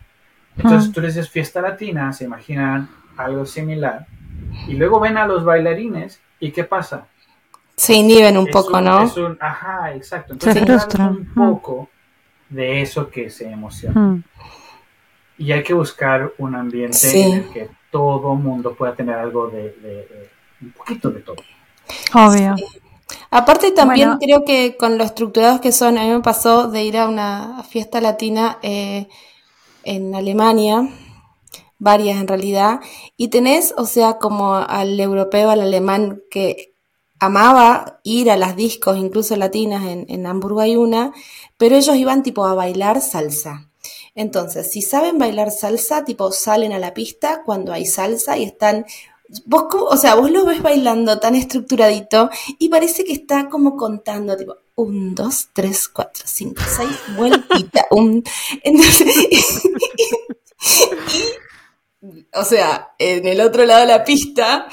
Entonces Mm. tú les dices fiesta latina, se imaginan algo similar, y luego ven a los bailarines y ¿qué pasa? Se inhiben un Es poco, ¿no? es un- ajá, exacto. Entonces Se frustran. un poco de eso que se emociona. Mm. Y hay que buscar un ambiente Sí. en el que todo mundo pueda tener algo de, de- de- un poquito de todo. Obvio. Aparte también Bueno. creo que con lo estructurados que son, a mí me pasó de ir a una fiesta latina eh, en Alemania, varias en realidad, y tenés, o sea, como al europeo, al alemán que amaba ir a las discos, incluso latinas, en, en Hamburgo hay una, pero ellos iban tipo a bailar salsa. Entonces, si saben bailar salsa, tipo salen a la pista cuando hay salsa y están Vos, o sea, vos lo ves bailando tan estructuradito y parece que está como contando, tipo, un, dos, tres, cuatro, cinco, seis, vueltita, <laughs> un... Entonces, y, o sea, en el otro lado de la pista,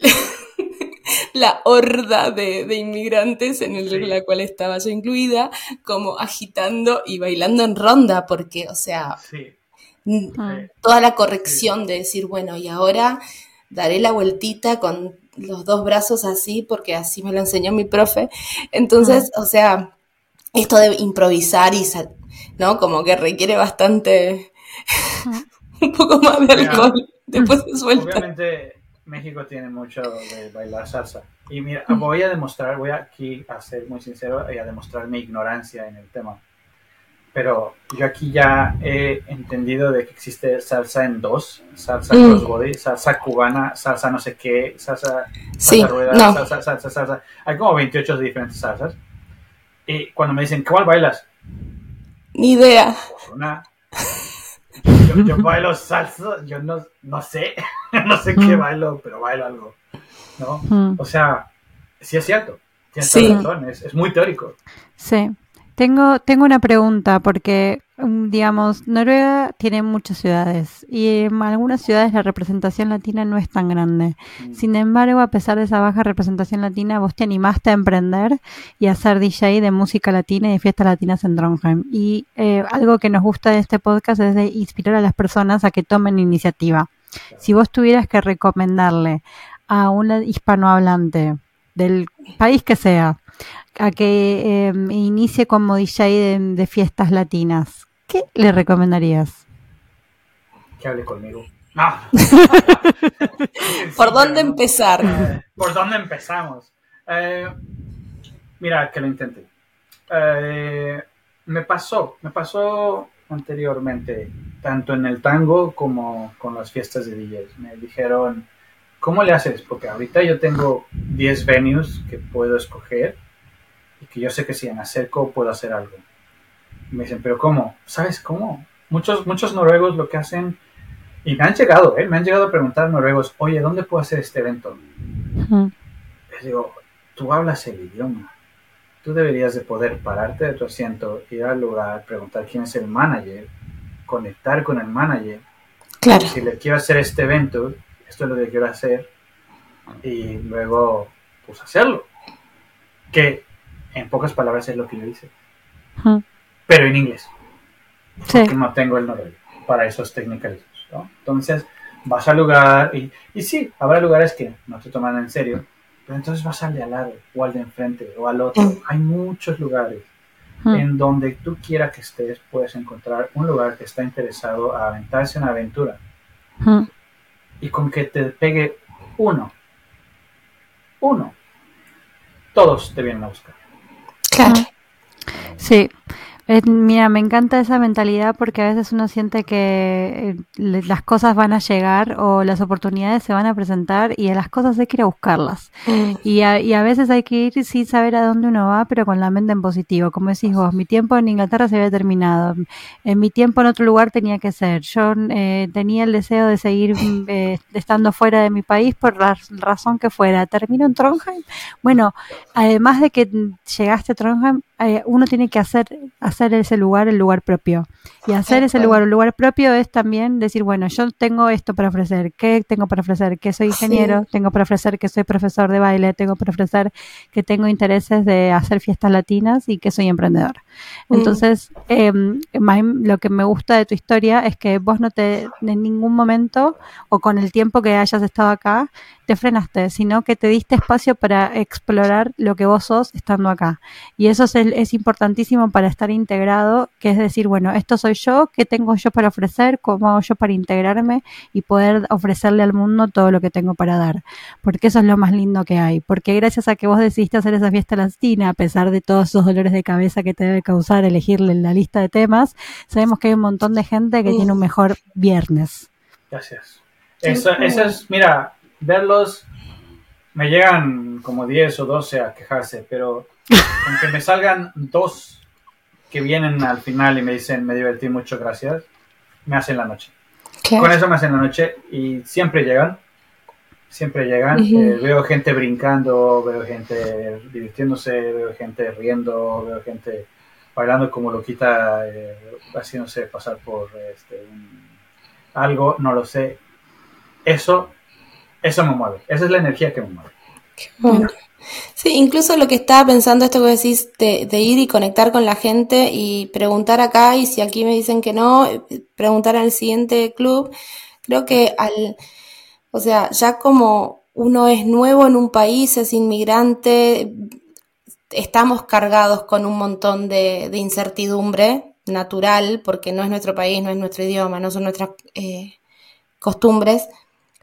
<laughs> la horda de, de inmigrantes en el- Sí. la cual estaba yo incluida, como agitando y bailando en ronda, porque, o sea, Sí. toda la corrección de decir, bueno, y ahora daré la vueltita con los dos brazos así, porque así me lo enseñó mi profe. Entonces, o sea, esto de improvisar y, sal- ¿no? Como que requiere bastante, <laughs> un poco más de Mira, alcohol. después de suelta. Obviamente México tiene mucho de bailar salsa. Y mira, voy a demostrar, voy aquí a ser muy sincero y a demostrar mi ignorancia en el tema. Pero yo aquí ya he entendido de que existe salsa en dos, salsa Mm. crossbody, salsa cubana, salsa no sé qué, salsa, Sí, salsa rueda, no. salsa, salsa, salsa. Hay como 28 diferentes salsas. Y cuando me dicen, ¿cuál bailas? Ni idea. Pues una. Yo, yo bailo salsa, yo no, no sé, <laughs> no sé qué Mm. bailo, pero bailo algo. ¿no? Mm. O sea, sí es cierto, tienes Sí. razón, es, es muy teórico. Sí. Tengo, tengo una pregunta porque, mm, digamos, Noruega tiene muchas ciudades y en algunas ciudades la representación latina no es tan grande. Mm. Sin embargo, a pesar de esa baja representación latina, vos te animaste a emprender y a ser DJ de música latina y de fiestas latinas en Trondheim. Y eh, algo que nos gusta de este podcast es de inspirar a las personas a que tomen iniciativa. Si vos tuvieras que recomendarle a un hispanohablante del país que sea, a que eh, inicie como DJ de, de fiestas latinas, ¿qué le recomendarías? Que hable conmigo. No. <laughs> ¿Por dónde empezar? Eh, ¿Por dónde empezamos? Eh, mira, que lo intenté. Eh, me pasó, me pasó anteriormente, tanto en el tango como con las fiestas de DJs. Me dijeron, ¿cómo le haces? Porque ahorita yo tengo 10 venues que puedo escoger y que yo sé que si me acerco puedo hacer algo. Me dicen, ¿pero cómo? ¿Sabes cómo? Muchos, muchos noruegos lo que hacen, y me han llegado, ¿eh? me han llegado a preguntar noruegos, oye, ¿dónde puedo hacer este evento? Mm, Les digo, tú hablas el idioma. Tú deberías de poder pararte de tu asiento, ir al lugar, preguntar quién es el manager, conectar con el manager. Claro. Si le quiero hacer este evento, esto es lo que quiero hacer. Y luego, pues hacerlo. Que en pocas palabras es lo que yo hice. Pero en inglés. Sí. que no tengo el noruego para esos technicalismos, ¿no? Entonces vas al lugar y, y sí, habrá lugares que no te toman en serio, pero entonces vas al de al lado o al de enfrente o al otro. Hay muchos lugares en donde tú quiera que estés, puedes encontrar un lugar que está interesado a aventarse una aventura y con que te pegue uno, uno, todos te vienen a buscar. Claro. Mira, me encanta esa mentalidad porque a veces uno siente que eh, las cosas van a llegar o las oportunidades se van a presentar y a las cosas hay que ir a buscarlas. Y a, y a veces hay que ir sin saber a dónde uno va, pero con la mente en positivo. Como decís vos, mi tiempo en Inglaterra se había terminado. En mi tiempo en otro lugar tenía que ser. Yo eh, tenía el deseo de seguir mm, eh, estando fuera de mi país por la razón que fuera. ¿Termino en Trondheim? Bueno, además de que llegaste a Trondheim, eh, uno tiene que hacer, hacer ese lugar el lugar propio. Y hacer ese lugar el lugar propio es también decir, bueno, yo tengo esto para ofrecer. ¿Qué tengo para ofrecer? Que soy Sí. ingeniero, tengo para ofrecer que soy profesor de baile, tengo para ofrecer que tengo intereses de hacer fiestas latinas y que soy emprendedor. Mm. Entonces, eh, lo que me gusta de tu historia es que vos no te, en ningún momento o con el tiempo que hayas estado acá, te frenaste, sino que te diste espacio para explorar lo que vos sos estando acá. Y eso es, es importantísimo para estar integrado, que es decir, bueno, esto soy yo, ¿qué tengo yo para ofrecer? ¿Cómo hago yo para integrarme y poder ofrecerle al mundo todo lo que tengo para dar? Porque eso es lo más lindo que hay. Porque gracias a que vos decidiste hacer esa fiesta latina, a pesar de todos esos dolores de cabeza que te debe causar elegirle la lista de temas, sabemos que hay un montón de gente que tiene un mejor viernes. Gracias. Eso, eso es, mira, verlos, me llegan como 10 o 12 a quejarse, pero aunque me salgan dos que vienen al final y me dicen, me divertí mucho, gracias, me hacen la noche. claro. Con eso me hacen la noche y siempre llegan, siempre llegan. Eh, veo gente brincando, veo gente divirtiéndose, veo gente riendo, veo gente bailando como loquita, eh, haciéndose pasar por este, un- algo, no lo sé. Eso, eso me mueve. Esa es la energía que me mueve. Bueno. Sí, incluso lo que estaba pensando, esto que decís, de, de ir y conectar con la gente y preguntar acá, y si aquí me dicen que no, preguntar al siguiente club, creo que al, o sea, ya como uno es nuevo en un país, es inmigrante, estamos cargados con un montón de, de incertidumbre natural, porque no es nuestro país, no es nuestro idioma, no son nuestras eh, costumbres,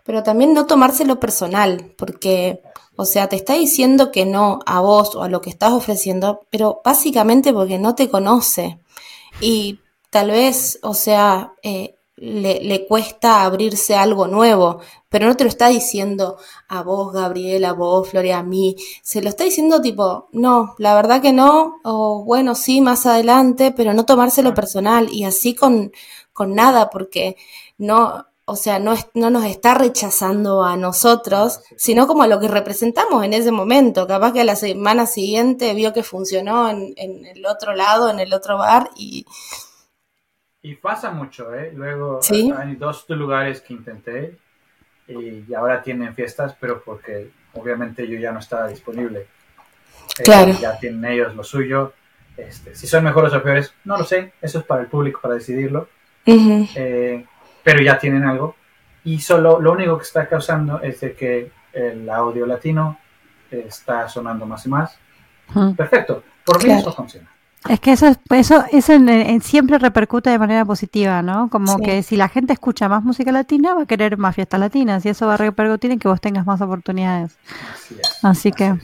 pero también no tomárselo personal, porque, o sea, te está diciendo que no a vos o a lo que estás ofreciendo, pero básicamente porque no te conoce. Y tal vez, o sea, eh, le, le, cuesta abrirse algo nuevo, pero no te lo está diciendo a vos, Gabriel, a vos, Floria, a mí. Se lo está diciendo tipo, no, la verdad que no, o bueno, sí, más adelante, pero no tomárselo personal y así con, con nada, porque no, o sea, no, no nos está rechazando a nosotros, sino como a lo que representamos en ese momento. Capaz que a la semana siguiente vio que funcionó en, en el otro lado, en el otro bar y y pasa mucho, ¿eh? Luego hay dos lugares que intenté y ahora tienen fiestas, pero porque obviamente yo ya no estaba disponible. Eh, claro. ya tienen ellos lo suyo. Este, si son mejores o peores, no lo sé. Eso es para el público para decidirlo. Eh, pero ya tienen algo. Y solo lo único que está causando es de que el audio latino está sonando más y más. Perfecto. Por mí eso funciona. Es que eso, eso, eso siempre repercute de manera positiva, ¿no? Como que si la gente escucha más música latina, va a querer más fiestas latinas y eso va a repercutir en que vos tengas más oportunidades. Así, que,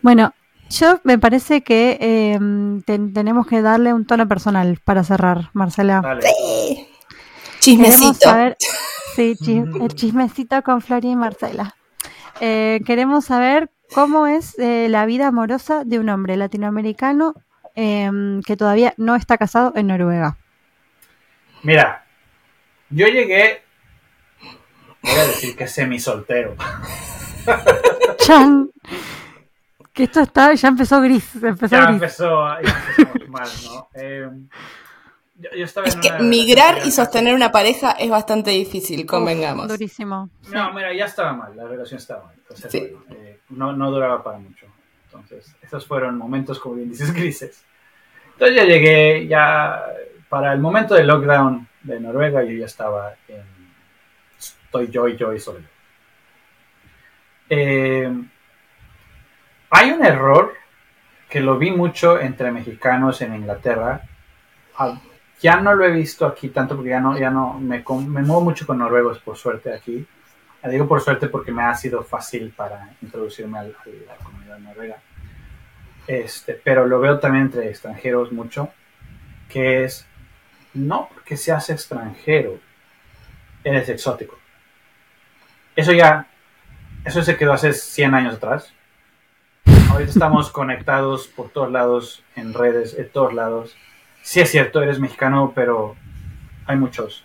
bueno, yo me parece que em, tenemos que darle un tono personal para cerrar, Marcela. Sí. Chismecito. sí, el chismecito con Flori y Marcela. Eh, queremos saber cómo es eh, la vida amorosa de un hombre latinoamericano Em, que todavía no está casado en Noruega. Mira, yo llegué, voy a decir que semi soltero. <laughs> Chan. Que esto está, ya empezó gris. Empezó ya, gris. Empezó, ya empezó mal, ¿no? Yo, estaba es que migrar y sostener una pareja es bastante difícil, convengamos. durísimo. No, mira, ya estaba mal, la relación estaba mal. Eh, no, no duraba para mucho. Entonces, esos fueron momentos, como bien dices, <laughs> grises. Entonces ya llegué, ya para el momento del lockdown de Noruega, yo ya estaba en. Estoy yo y yo y solo eh, hay un error que lo vi mucho entre mexicanos en Inglaterra. Ya no lo he visto aquí tanto porque ya no, ya no me, me muevo mucho con noruegos por suerte aquí. Digo por suerte porque me ha sido fácil para introducirme a la comunidad noruega este, pero lo veo también entre extranjeros mucho, que es no porque seas extranjero, eres exótico. Eso ya, eso se quedó hace 100 años atrás. Ahorita estamos <laughs> conectados por todos lados, en redes, en todos lados. Sí es cierto, eres mexicano, pero hay muchos.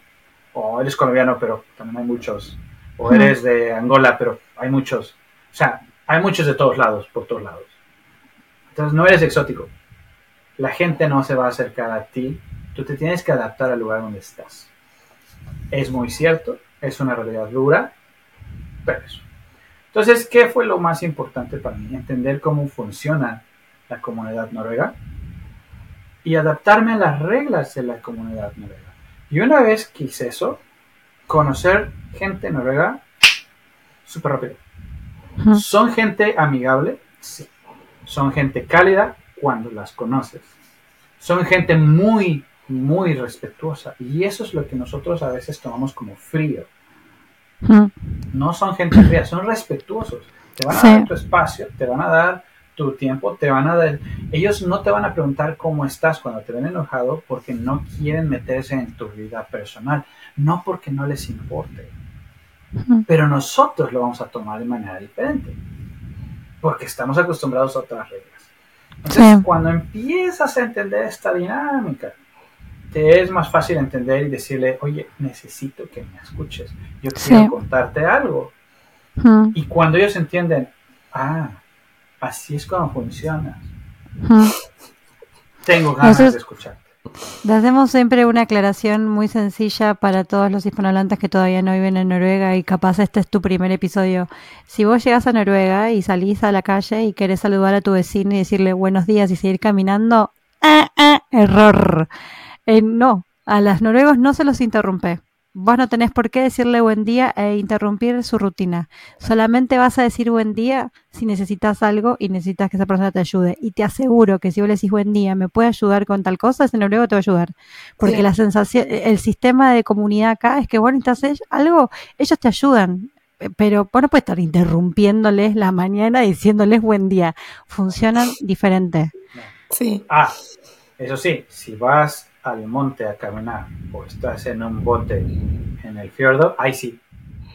O eres colombiano, pero también hay muchos. O eres de Angola, pero hay muchos. O sea, hay muchos de todos lados, por todos lados. Entonces no eres exótico. La gente no se va a acercar a ti. Tú te tienes que adaptar al lugar donde estás. Es muy cierto, es una realidad dura, pero eso. Entonces, ¿qué fue lo más importante para mí? Entender cómo funciona la comunidad noruega y adaptarme a las reglas de la comunidad noruega. Y una vez que hice eso, conocer gente noruega súper rápido. ¿Son gente amigable? Sí. Son gente cálida cuando las conoces. Son gente muy, muy respetuosa. Y eso es lo que nosotros a veces tomamos como frío. No son gente fría, son respetuosos. Te van a dar tu espacio, te van a dar tu tiempo, te van a dar... Ellos no te van a preguntar cómo estás cuando te ven enojado porque no quieren meterse en tu vida personal, no porque no les importe. Pero nosotros lo vamos a tomar de manera diferente porque estamos acostumbrados a otras reglas. Entonces, cuando empiezas a entender esta dinámica, te es más fácil entender y decirle, oye, necesito que me escuches, yo quiero contarte algo. Y cuando ellos entienden, ah, así es como funciona, tengo ganas de escuchar. Le hacemos siempre una aclaración muy sencilla para todos los hispanohablantes que todavía no viven en Noruega y capaz este es tu primer episodio. Si vos llegas a Noruega y salís a la calle y querés saludar a tu vecino y decirle buenos días y seguir caminando, ah, ah, error. Eh, no, a las noruegos no se los interrumpe. Vos no tenés por qué decirle buen día e interrumpir su rutina. Solamente vas a decir buen día si necesitas algo y necesitas que esa persona te ayude. Y te aseguro que si vos le decís buen día, ¿me puede ayudar con tal cosa? Ese noruego te va a ayudar. Porque Sí. la sensación, el sistema de comunidad acá es que, bueno, entonces algo, ellos te ayudan. Pero vos no puedes estar interrumpiéndoles la mañana diciéndoles buen día. Funcionan diferente. Sí. Ah, eso sí, si vas al monte a caminar o estás en un bote en el fiordo, ahí sí.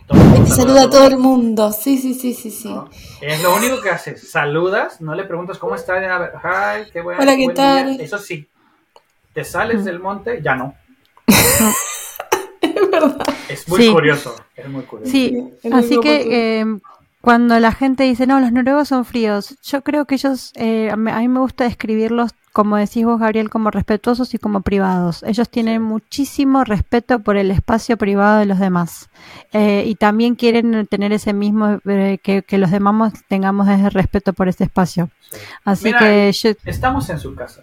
Mundo Saluda a todo el mundo. Sí, sí, sí, sí, sí. ¿no? Es lo único que haces. Saludas, no le preguntas cómo está. A ver, hi, qué bueno. Hola, ¿qué buen tal? día". Eso sí. Te sales del monte, ya no. <laughs> Es verdad. Es muy Sí. curioso. Es muy curioso. Sí, así que eh, cuando la gente dice, no, los noruegos son fríos, yo creo que ellos, eh, a mí me gusta describirlos, como decís vos, Gabriel, como respetuosos y como privados. Ellos tienen muchísimo respeto por el espacio privado de los demás. Eh, y también quieren tener ese mismo, eh, que, que los demás tengamos ese respeto por ese espacio. Sí. Así Mira, que yo, Estamos en su casa.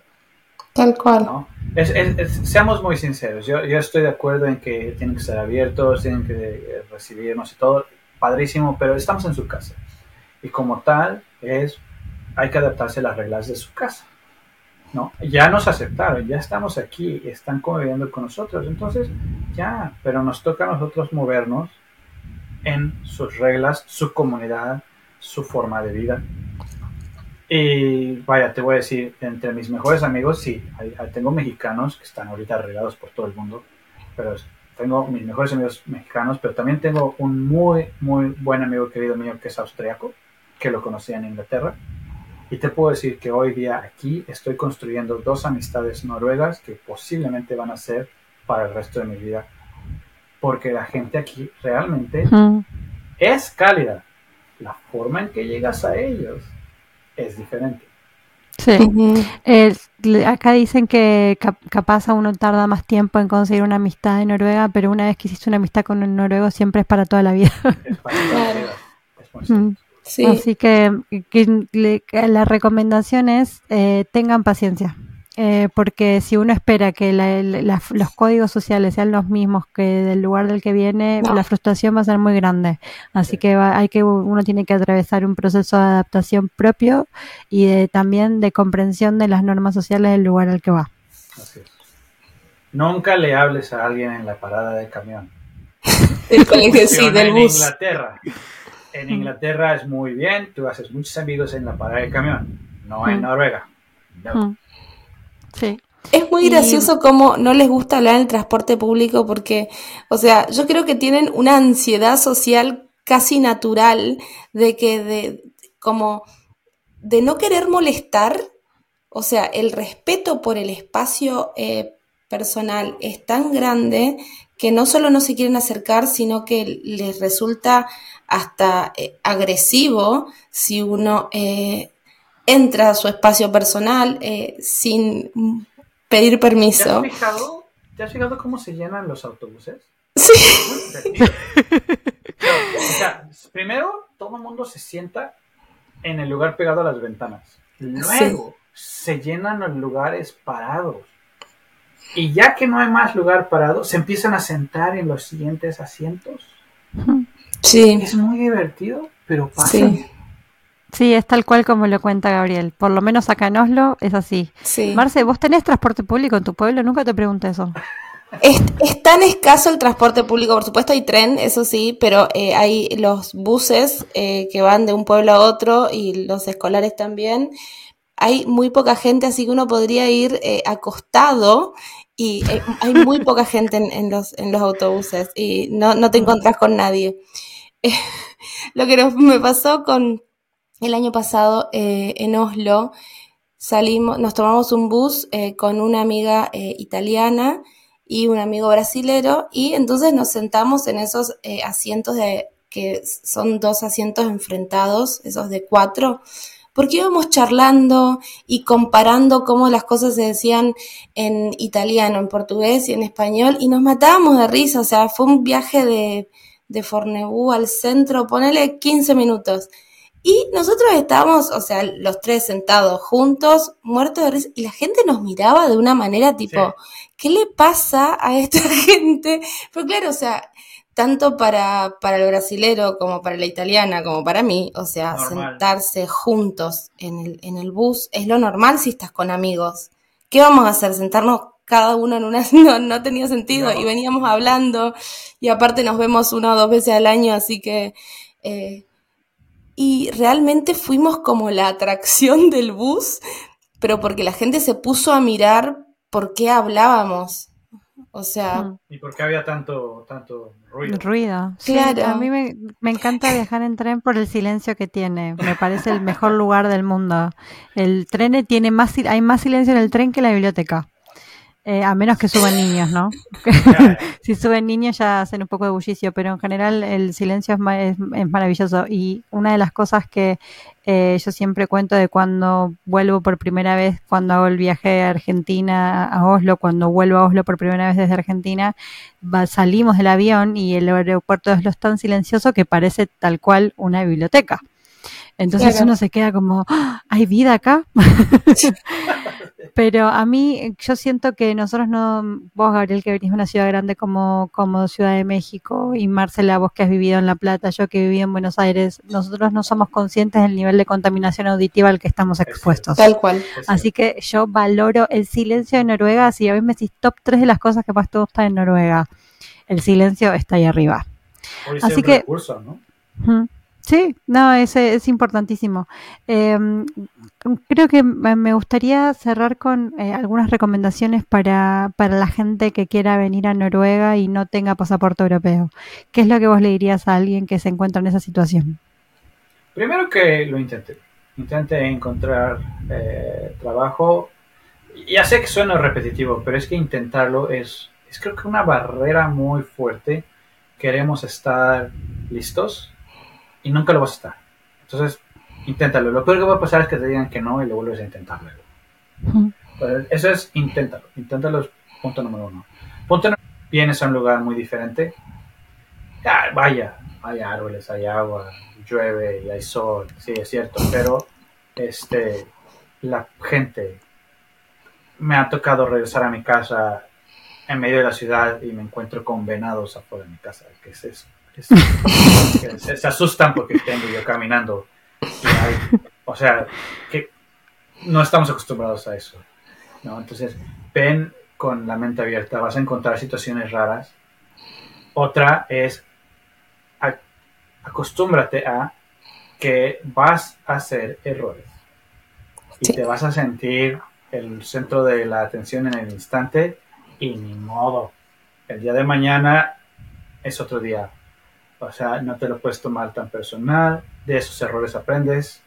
Tal cual. ¿no? Es- es- es- seamos muy sinceros, yo, yo estoy de acuerdo en que tienen que ser abiertos, tienen que eh, recibirnos y todo, padrísimo, pero estamos en su casa. Y como tal, es, hay que adaptarse a las reglas de su casa. ¿No? Ya nos aceptaron, ya estamos aquí, están conviviendo con nosotros, entonces ya, pero nos toca a nosotros movernos en sus reglas, su comunidad, su forma de vida. Y vaya, te voy a decir, entre mis mejores amigos, sí, tengo mexicanos que están ahorita regados por todo el mundo, pero tengo mis mejores amigos mexicanos, pero también tengo un muy, muy buen amigo querido mío que es austriaco, que lo conocí en Inglaterra. Y te puedo decir que hoy día aquí estoy construyendo dos amistades noruegas que posiblemente van a ser para el resto de mi vida. Porque la gente aquí realmente mm, es cálida. La forma en que llegas a ellos es diferente. sí. Eh, acá dicen que cap- capaz a uno tarda más tiempo en conseguir una amistad en Noruega, pero una vez que hiciste una amistad con un noruego siempre es para toda la vida. Es para toda la vida. Es. Sí. Así que, que le- que la recomendación es eh, tengan paciencia. Eh, porque si uno espera que la- la- los códigos sociales sean los mismos que del lugar del que viene, No. la frustración va a ser muy grande. Así que va- hay que uno tiene que atravesar un proceso de adaptación propio y de- también de comprensión de las normas sociales del lugar al que va. Así es. Nunca le hables a alguien en la parada de camión. <laughs> Del colegio, sí, del en bus. Inglaterra. En Inglaterra es muy bien, tú haces muchos amigos en la parada de camión, no en Mm. Noruega. No. Mm. Sí. Es muy Y- gracioso como no les gusta hablar en el transporte público porque, o sea, yo creo que tienen una ansiedad social casi natural de que de como de no querer molestar, o sea, el respeto por el espacio eh, personal es tan grande que no solo no se quieren acercar, sino que les resulta hasta eh, agresivo si uno eh, entra a su espacio personal eh, sin pedir ¿Te has, permiso. fijado, ¿Te has fijado cómo se llenan los autobuses? Sí, <laughs> o sea, primero todo el mundo se sienta en el lugar pegado a las ventanas. Luego se llenan los lugares parados. Y ya que no hay más lugar parado, se empiezan a sentar en los siguientes asientos. sí, Es muy divertido, pero pasa. sí, Sí, es tal cual como lo cuenta Gabriel. Por lo menos acá en Oslo es así. sí. Marce, ¿vos tenés transporte público en tu pueblo? Nunca te pregunté eso. Es, es tan escaso el transporte público, por supuesto hay tren, eso sí, pero eh, hay los buses eh, que van de un pueblo a otro y los escolares también. Hay muy poca gente, así que uno podría ir eh, acostado y eh, hay muy <laughs> poca gente en, en los, en los autobuses y no, no te encontrás con nadie. Eh, <laughs> lo que nos- me pasó con el año pasado eh, en Oslo, salimos, nos tomamos un bus con una amiga italiana y un amigo brasilero y entonces nos sentamos en esos asientos de que son dos asientos enfrentados, esos de cuatro, porque íbamos charlando y comparando cómo las cosas se decían en italiano, en portugués y en español y nos matábamos de risa, o sea, fue un viaje de, de Fornebu al centro, ponele 15 minutos. Y nosotros estábamos, o sea, los tres sentados juntos, muertos de risa, y la gente nos miraba de una manera tipo, ¿qué le pasa a esta <laughs> gente? Pero claro, o sea, tanto para, para el brasilero como para la italiana, como para mí, o sea, sentarse juntos en el, en el bus es lo normal si estás con amigos. ¿Qué vamos a hacer? ¿Sentarnos cada uno en una... <laughs> No, no tenía sentido y veníamos hablando y aparte nos vemos una o dos veces al año, así que... Eh, y realmente fuimos como la atracción <laughs> del bus, pero porque la gente se puso a mirar por qué hablábamos. O sea... ¿Y por qué había tanto, tanto ruido? Ruido. claro. A mí me, me, encanta viajar en tren por el silencio que tiene. Me parece el mejor lugar del mundo. El tren tiene más, hay más silencio en el tren que en la biblioteca. Eh, a menos que suban niños, ¿no? <laughs> <laughs> si suben niños ya hacen un poco de bullicio, pero en general el silencio es, es, maravilloso. Y una de las cosas que eh, yo siempre cuento de cuando vuelvo por primera vez, cuando hago el viaje a Argentina, a Oslo, cuando vuelvo a Oslo por primera vez desde Argentina, salimos del avión y el aeropuerto de Oslo es tan silencioso que parece tal cual una biblioteca. Entonces uno se queda como, ¡Ah! ¿hay vida acá? <laughs> Pero a mí, yo siento que nosotros no, vos Gabriel, que venís de una ciudad grande como, como Ciudad de México, y Marcela, vos que has vivido en La Plata, yo que viví en Buenos Aires, nosotros no somos conscientes del nivel de contaminación auditiva al que estamos expuestos. Tal cual. Así que yo valoro el silencio de Noruega. Si a mí me decís top 3 de las cosas que más te gustan en Noruega, el silencio está ahí arriba. Así que... Sí, no, es, es importantísimo. Em, creo que me gustaría cerrar con eh, algunas recomendaciones para, para la gente que quiera venir a Noruega y no tenga pasaporte europeo. ¿Qué es lo que vos le dirías a alguien que se encuentra en esa situación? Primero que lo intente. Intente encontrar eh, trabajo. Ya sé que suena repetitivo, pero es que intentarlo es, es creo que una barrera muy fuerte. Queremos estar listos y nunca lo vas a estar. Entonces, inténtalo. Lo peor que va a pasar es que te digan que no y lo vuelves a intentar luego. Pues, eso es inténtalo. Inténtalo es punto número uno. Punto número vienes a un lugar muy diferente. vaya, hay árboles, hay agua, llueve y hay sol, sí, es cierto, pero este, la gente me ha tocado regresar a mi casa en medio de la ciudad y me encuentro con venados afuera de mi casa. ¿Qué es eso? Se, asustan porque tengo yo caminando. o sea, que no estamos acostumbrados a eso. ¿no? Entonces, ven con la mente abierta, vas a encontrar situaciones raras. Otra es acostúmbrate a que vas a hacer errores y te vas a sentir el centro de la atención en el instante y ni modo. El día de mañana es otro día. O sea, no te lo puedes tomar tan personal, de esos errores aprendes.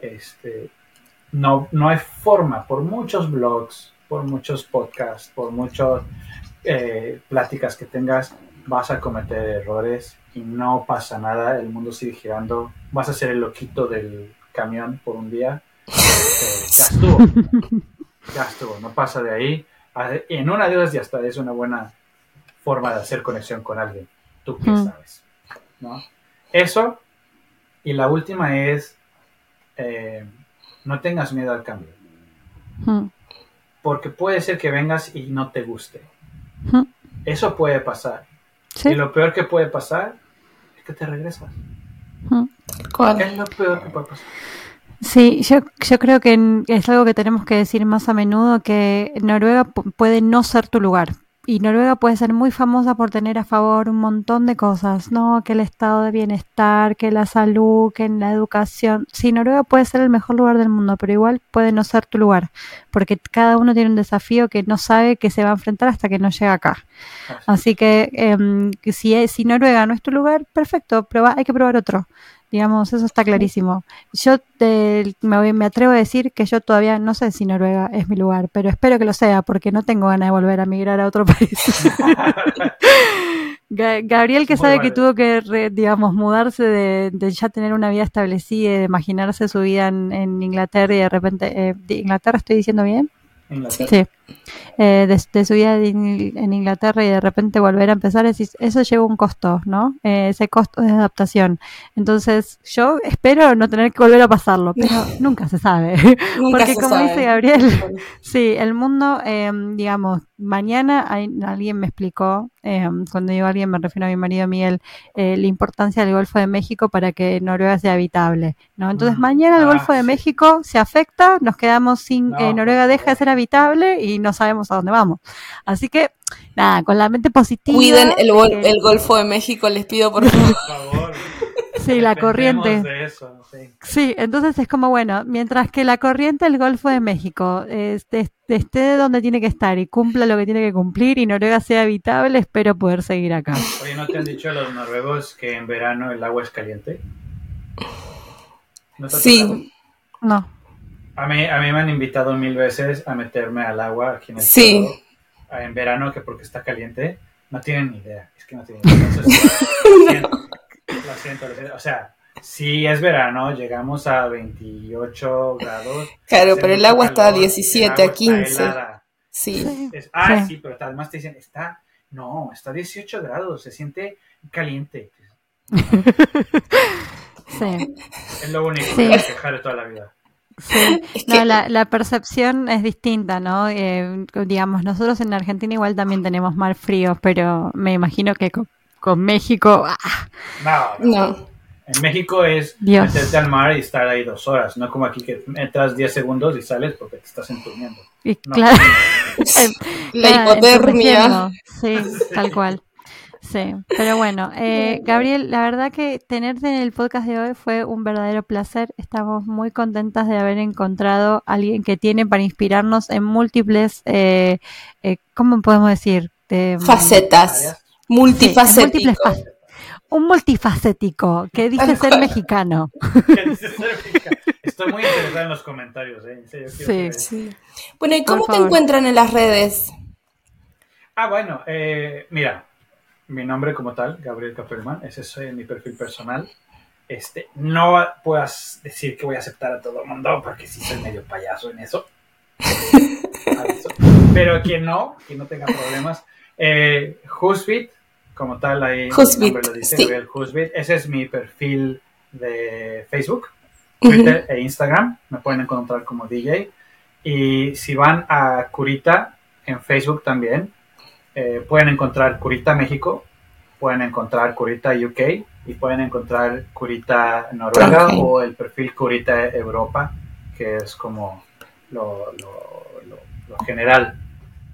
Este, no, no hay forma, por muchos blogs, por muchos podcasts, por muchas eh, pláticas que tengas, vas a cometer errores y no pasa nada, el mundo sigue girando, vas a ser el loquito del camión por un día, eh, ya estuvo, ya estuvo, no pasa de ahí. En una de ellas ya está, es una buena forma de hacer conexión con alguien, tú qué sabes. ¿No? Eso, y la última es, eh, no tengas miedo al cambio. Hmm. Porque puede ser que vengas y no te guste. Hmm. Eso puede pasar. Y lo peor que puede pasar es que te regresas. Hmm. ¿Cuál? Es lo peor que puede pasar. Sí, yo, yo creo que es algo que tenemos que decir más a menudo, que Noruega puede no ser tu lugar, y Noruega puede ser muy famosa por tener a favor un montón de cosas, ¿no? Que el estado de bienestar, que la salud, que la educación. Sí, Noruega puede ser el mejor lugar del mundo, pero igual puede no ser tu lugar, porque cada uno tiene un desafío que no sabe que se va a enfrentar hasta que no llega acá. Así que eh, si, si Noruega no es tu lugar, perfecto, prueba, hay que probar otro. Digamos, eso está clarísimo. Yo me, me, atrevo a decir que yo todavía no sé si Noruega es mi lugar, pero espero que lo sea, porque no tengo ganas de volver a migrar a otro <laughs> país. <laughs> Gabriel, que sabe que tuvo que, digamos, mudarse de, ya tener una vida establecida, de imaginarse su vida en, Inglaterra y de repente, eh, ¿Inglaterra estoy diciendo bien? Inglaterra. Sí eh, de, de, su vida en Inglaterra y de repente volver a empezar, eso lleva un costo, ¿no? Eh, ese costo de adaptación. Entonces, yo espero no tener que volver a pasarlo, pero nunca se sabe. <laughs> Porque como dice Gabriel, sí, el mundo, eh, digamos, mañana alguien me explicó, eh, cuando digo alguien me refiero a mi marido Miguel, eh, la importancia del Golfo de México para que Noruega sea habitable. ¿no? Entonces mm. mañana el Golfo de ah, México se afecta, nos quedamos sin, eh, Noruega deja de ser habitable y no sabemos a dónde vamos. Así que, nada, con la mente positiva. Cuiden el, el Golfo de México, les pido por favor. <laughs> Sí, la corriente. sí. entonces es como, bueno, mientras que la corriente del Golfo de México este, esté donde tiene que estar y cumpla lo que tiene que cumplir y Noruega sea habitable, espero poder seguir acá. Oye, ¿no te han dicho los noruegos que en verano el agua es caliente? sí. No. A mí, a mí me han invitado mil veces a meterme al agua aquí en el sí. en verano, que porque está caliente. No tienen ni idea. Es que no tienen idea. <laughs> Lo siento, O sea, si es verano, llegamos a 28 grados. Claro, pero el agua está a 17, a 15. Sí. ah, sí. pero además te dicen, está, no, está a 18 grados, se siente caliente. <laughs> Sí. Es lo único que que dejar toda la vida. Sí, <laughs> no, la, la, percepción es distinta, ¿no? Eh, digamos, nosotros en Argentina igual también tenemos mar frío, pero me imagino que con México. ¡ah! No, En México es meterte al mar y estar ahí dos horas, no como aquí que entras 10 segundos y sales porque te estás entumiendo. claro. <laughs> <laughs> La hipotermia. Sí, tal cual. Sí, pero bueno, <laughs> eh, Gabriel, la verdad que tenerte en el podcast de hoy fue un verdadero placer. Estamos muy contentas de haber encontrado a alguien que tiene para inspirarnos en múltiples, eh, eh, ¿cómo podemos decir? Facetas. Multifacético. un multifacético <laughs> que dice ser mexicano. Estoy muy interesado en los comentarios. ¿eh? sí, sí. Bueno, ¿y cómo te encuentran en las redes? Ah, bueno, eh, mira, mi nombre como tal, Gabriel Capelman, ese es mi perfil personal. Este, no puedas decir que voy a aceptar a todo el mundo porque sí soy medio payaso en eso. <laughs> Pero quien no, quien no tenga problemas, eh, como tal, ahí Husbit, lo dice, sí. Ese es mi perfil de Facebook, Twitter e Instagram. Me pueden encontrar como DJ. Y si van a Curita en Facebook también, eh, pueden encontrar Curita México, pueden encontrar Curita UK y pueden encontrar Curita Noruega o el perfil Curita Europa, que es como lo, lo general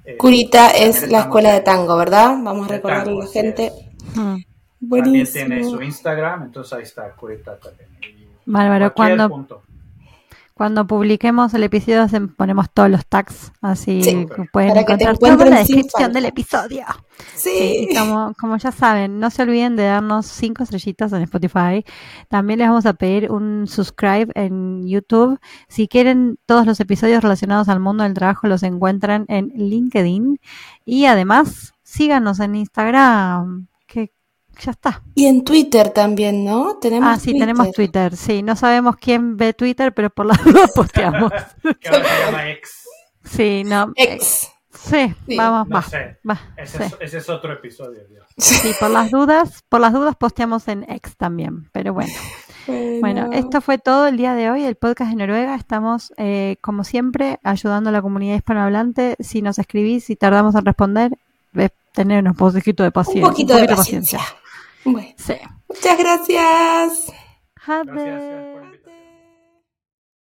eh, Curita es la escuela de tango, ¿verdad? Vamos a recordarle a la gente. También tiene su Instagram, entonces ahí está Curita también. Bárbaro, cuando, cuando publiquemos el episodio ponemos todos los tags, así pueden encontrar todo en la descripción del episodio. Sí. como, como ya saben, no se olviden de darnos cinco estrellitas en Spotify. También les vamos a pedir un subscribe en YouTube. Si quieren todos los episodios relacionados al mundo del trabajo los encuentran en LinkedIn. Y además, síganos en Instagram ya está. Y en Twitter también, ¿no? Tenemos ah, sí, tenemos Twitter, sí. No sabemos quién ve Twitter, pero por las <laughs> dudas posteamos. que ahora se llama X. Sí, no. X. Sí, vamos, no va, ese, es, otro episodio. Dios. Sí, por las dudas, por las dudas posteamos en X también, pero bueno. Bueno. esto fue todo el día de hoy, el podcast de Noruega. Estamos, eh, como siempre, ayudando a la comunidad hispanohablante. Si nos escribís, si tardamos en responder, tener un poquito de paciencia. Un poquito de paciencia. Bueno, sí. Muchas gracias. Gracias por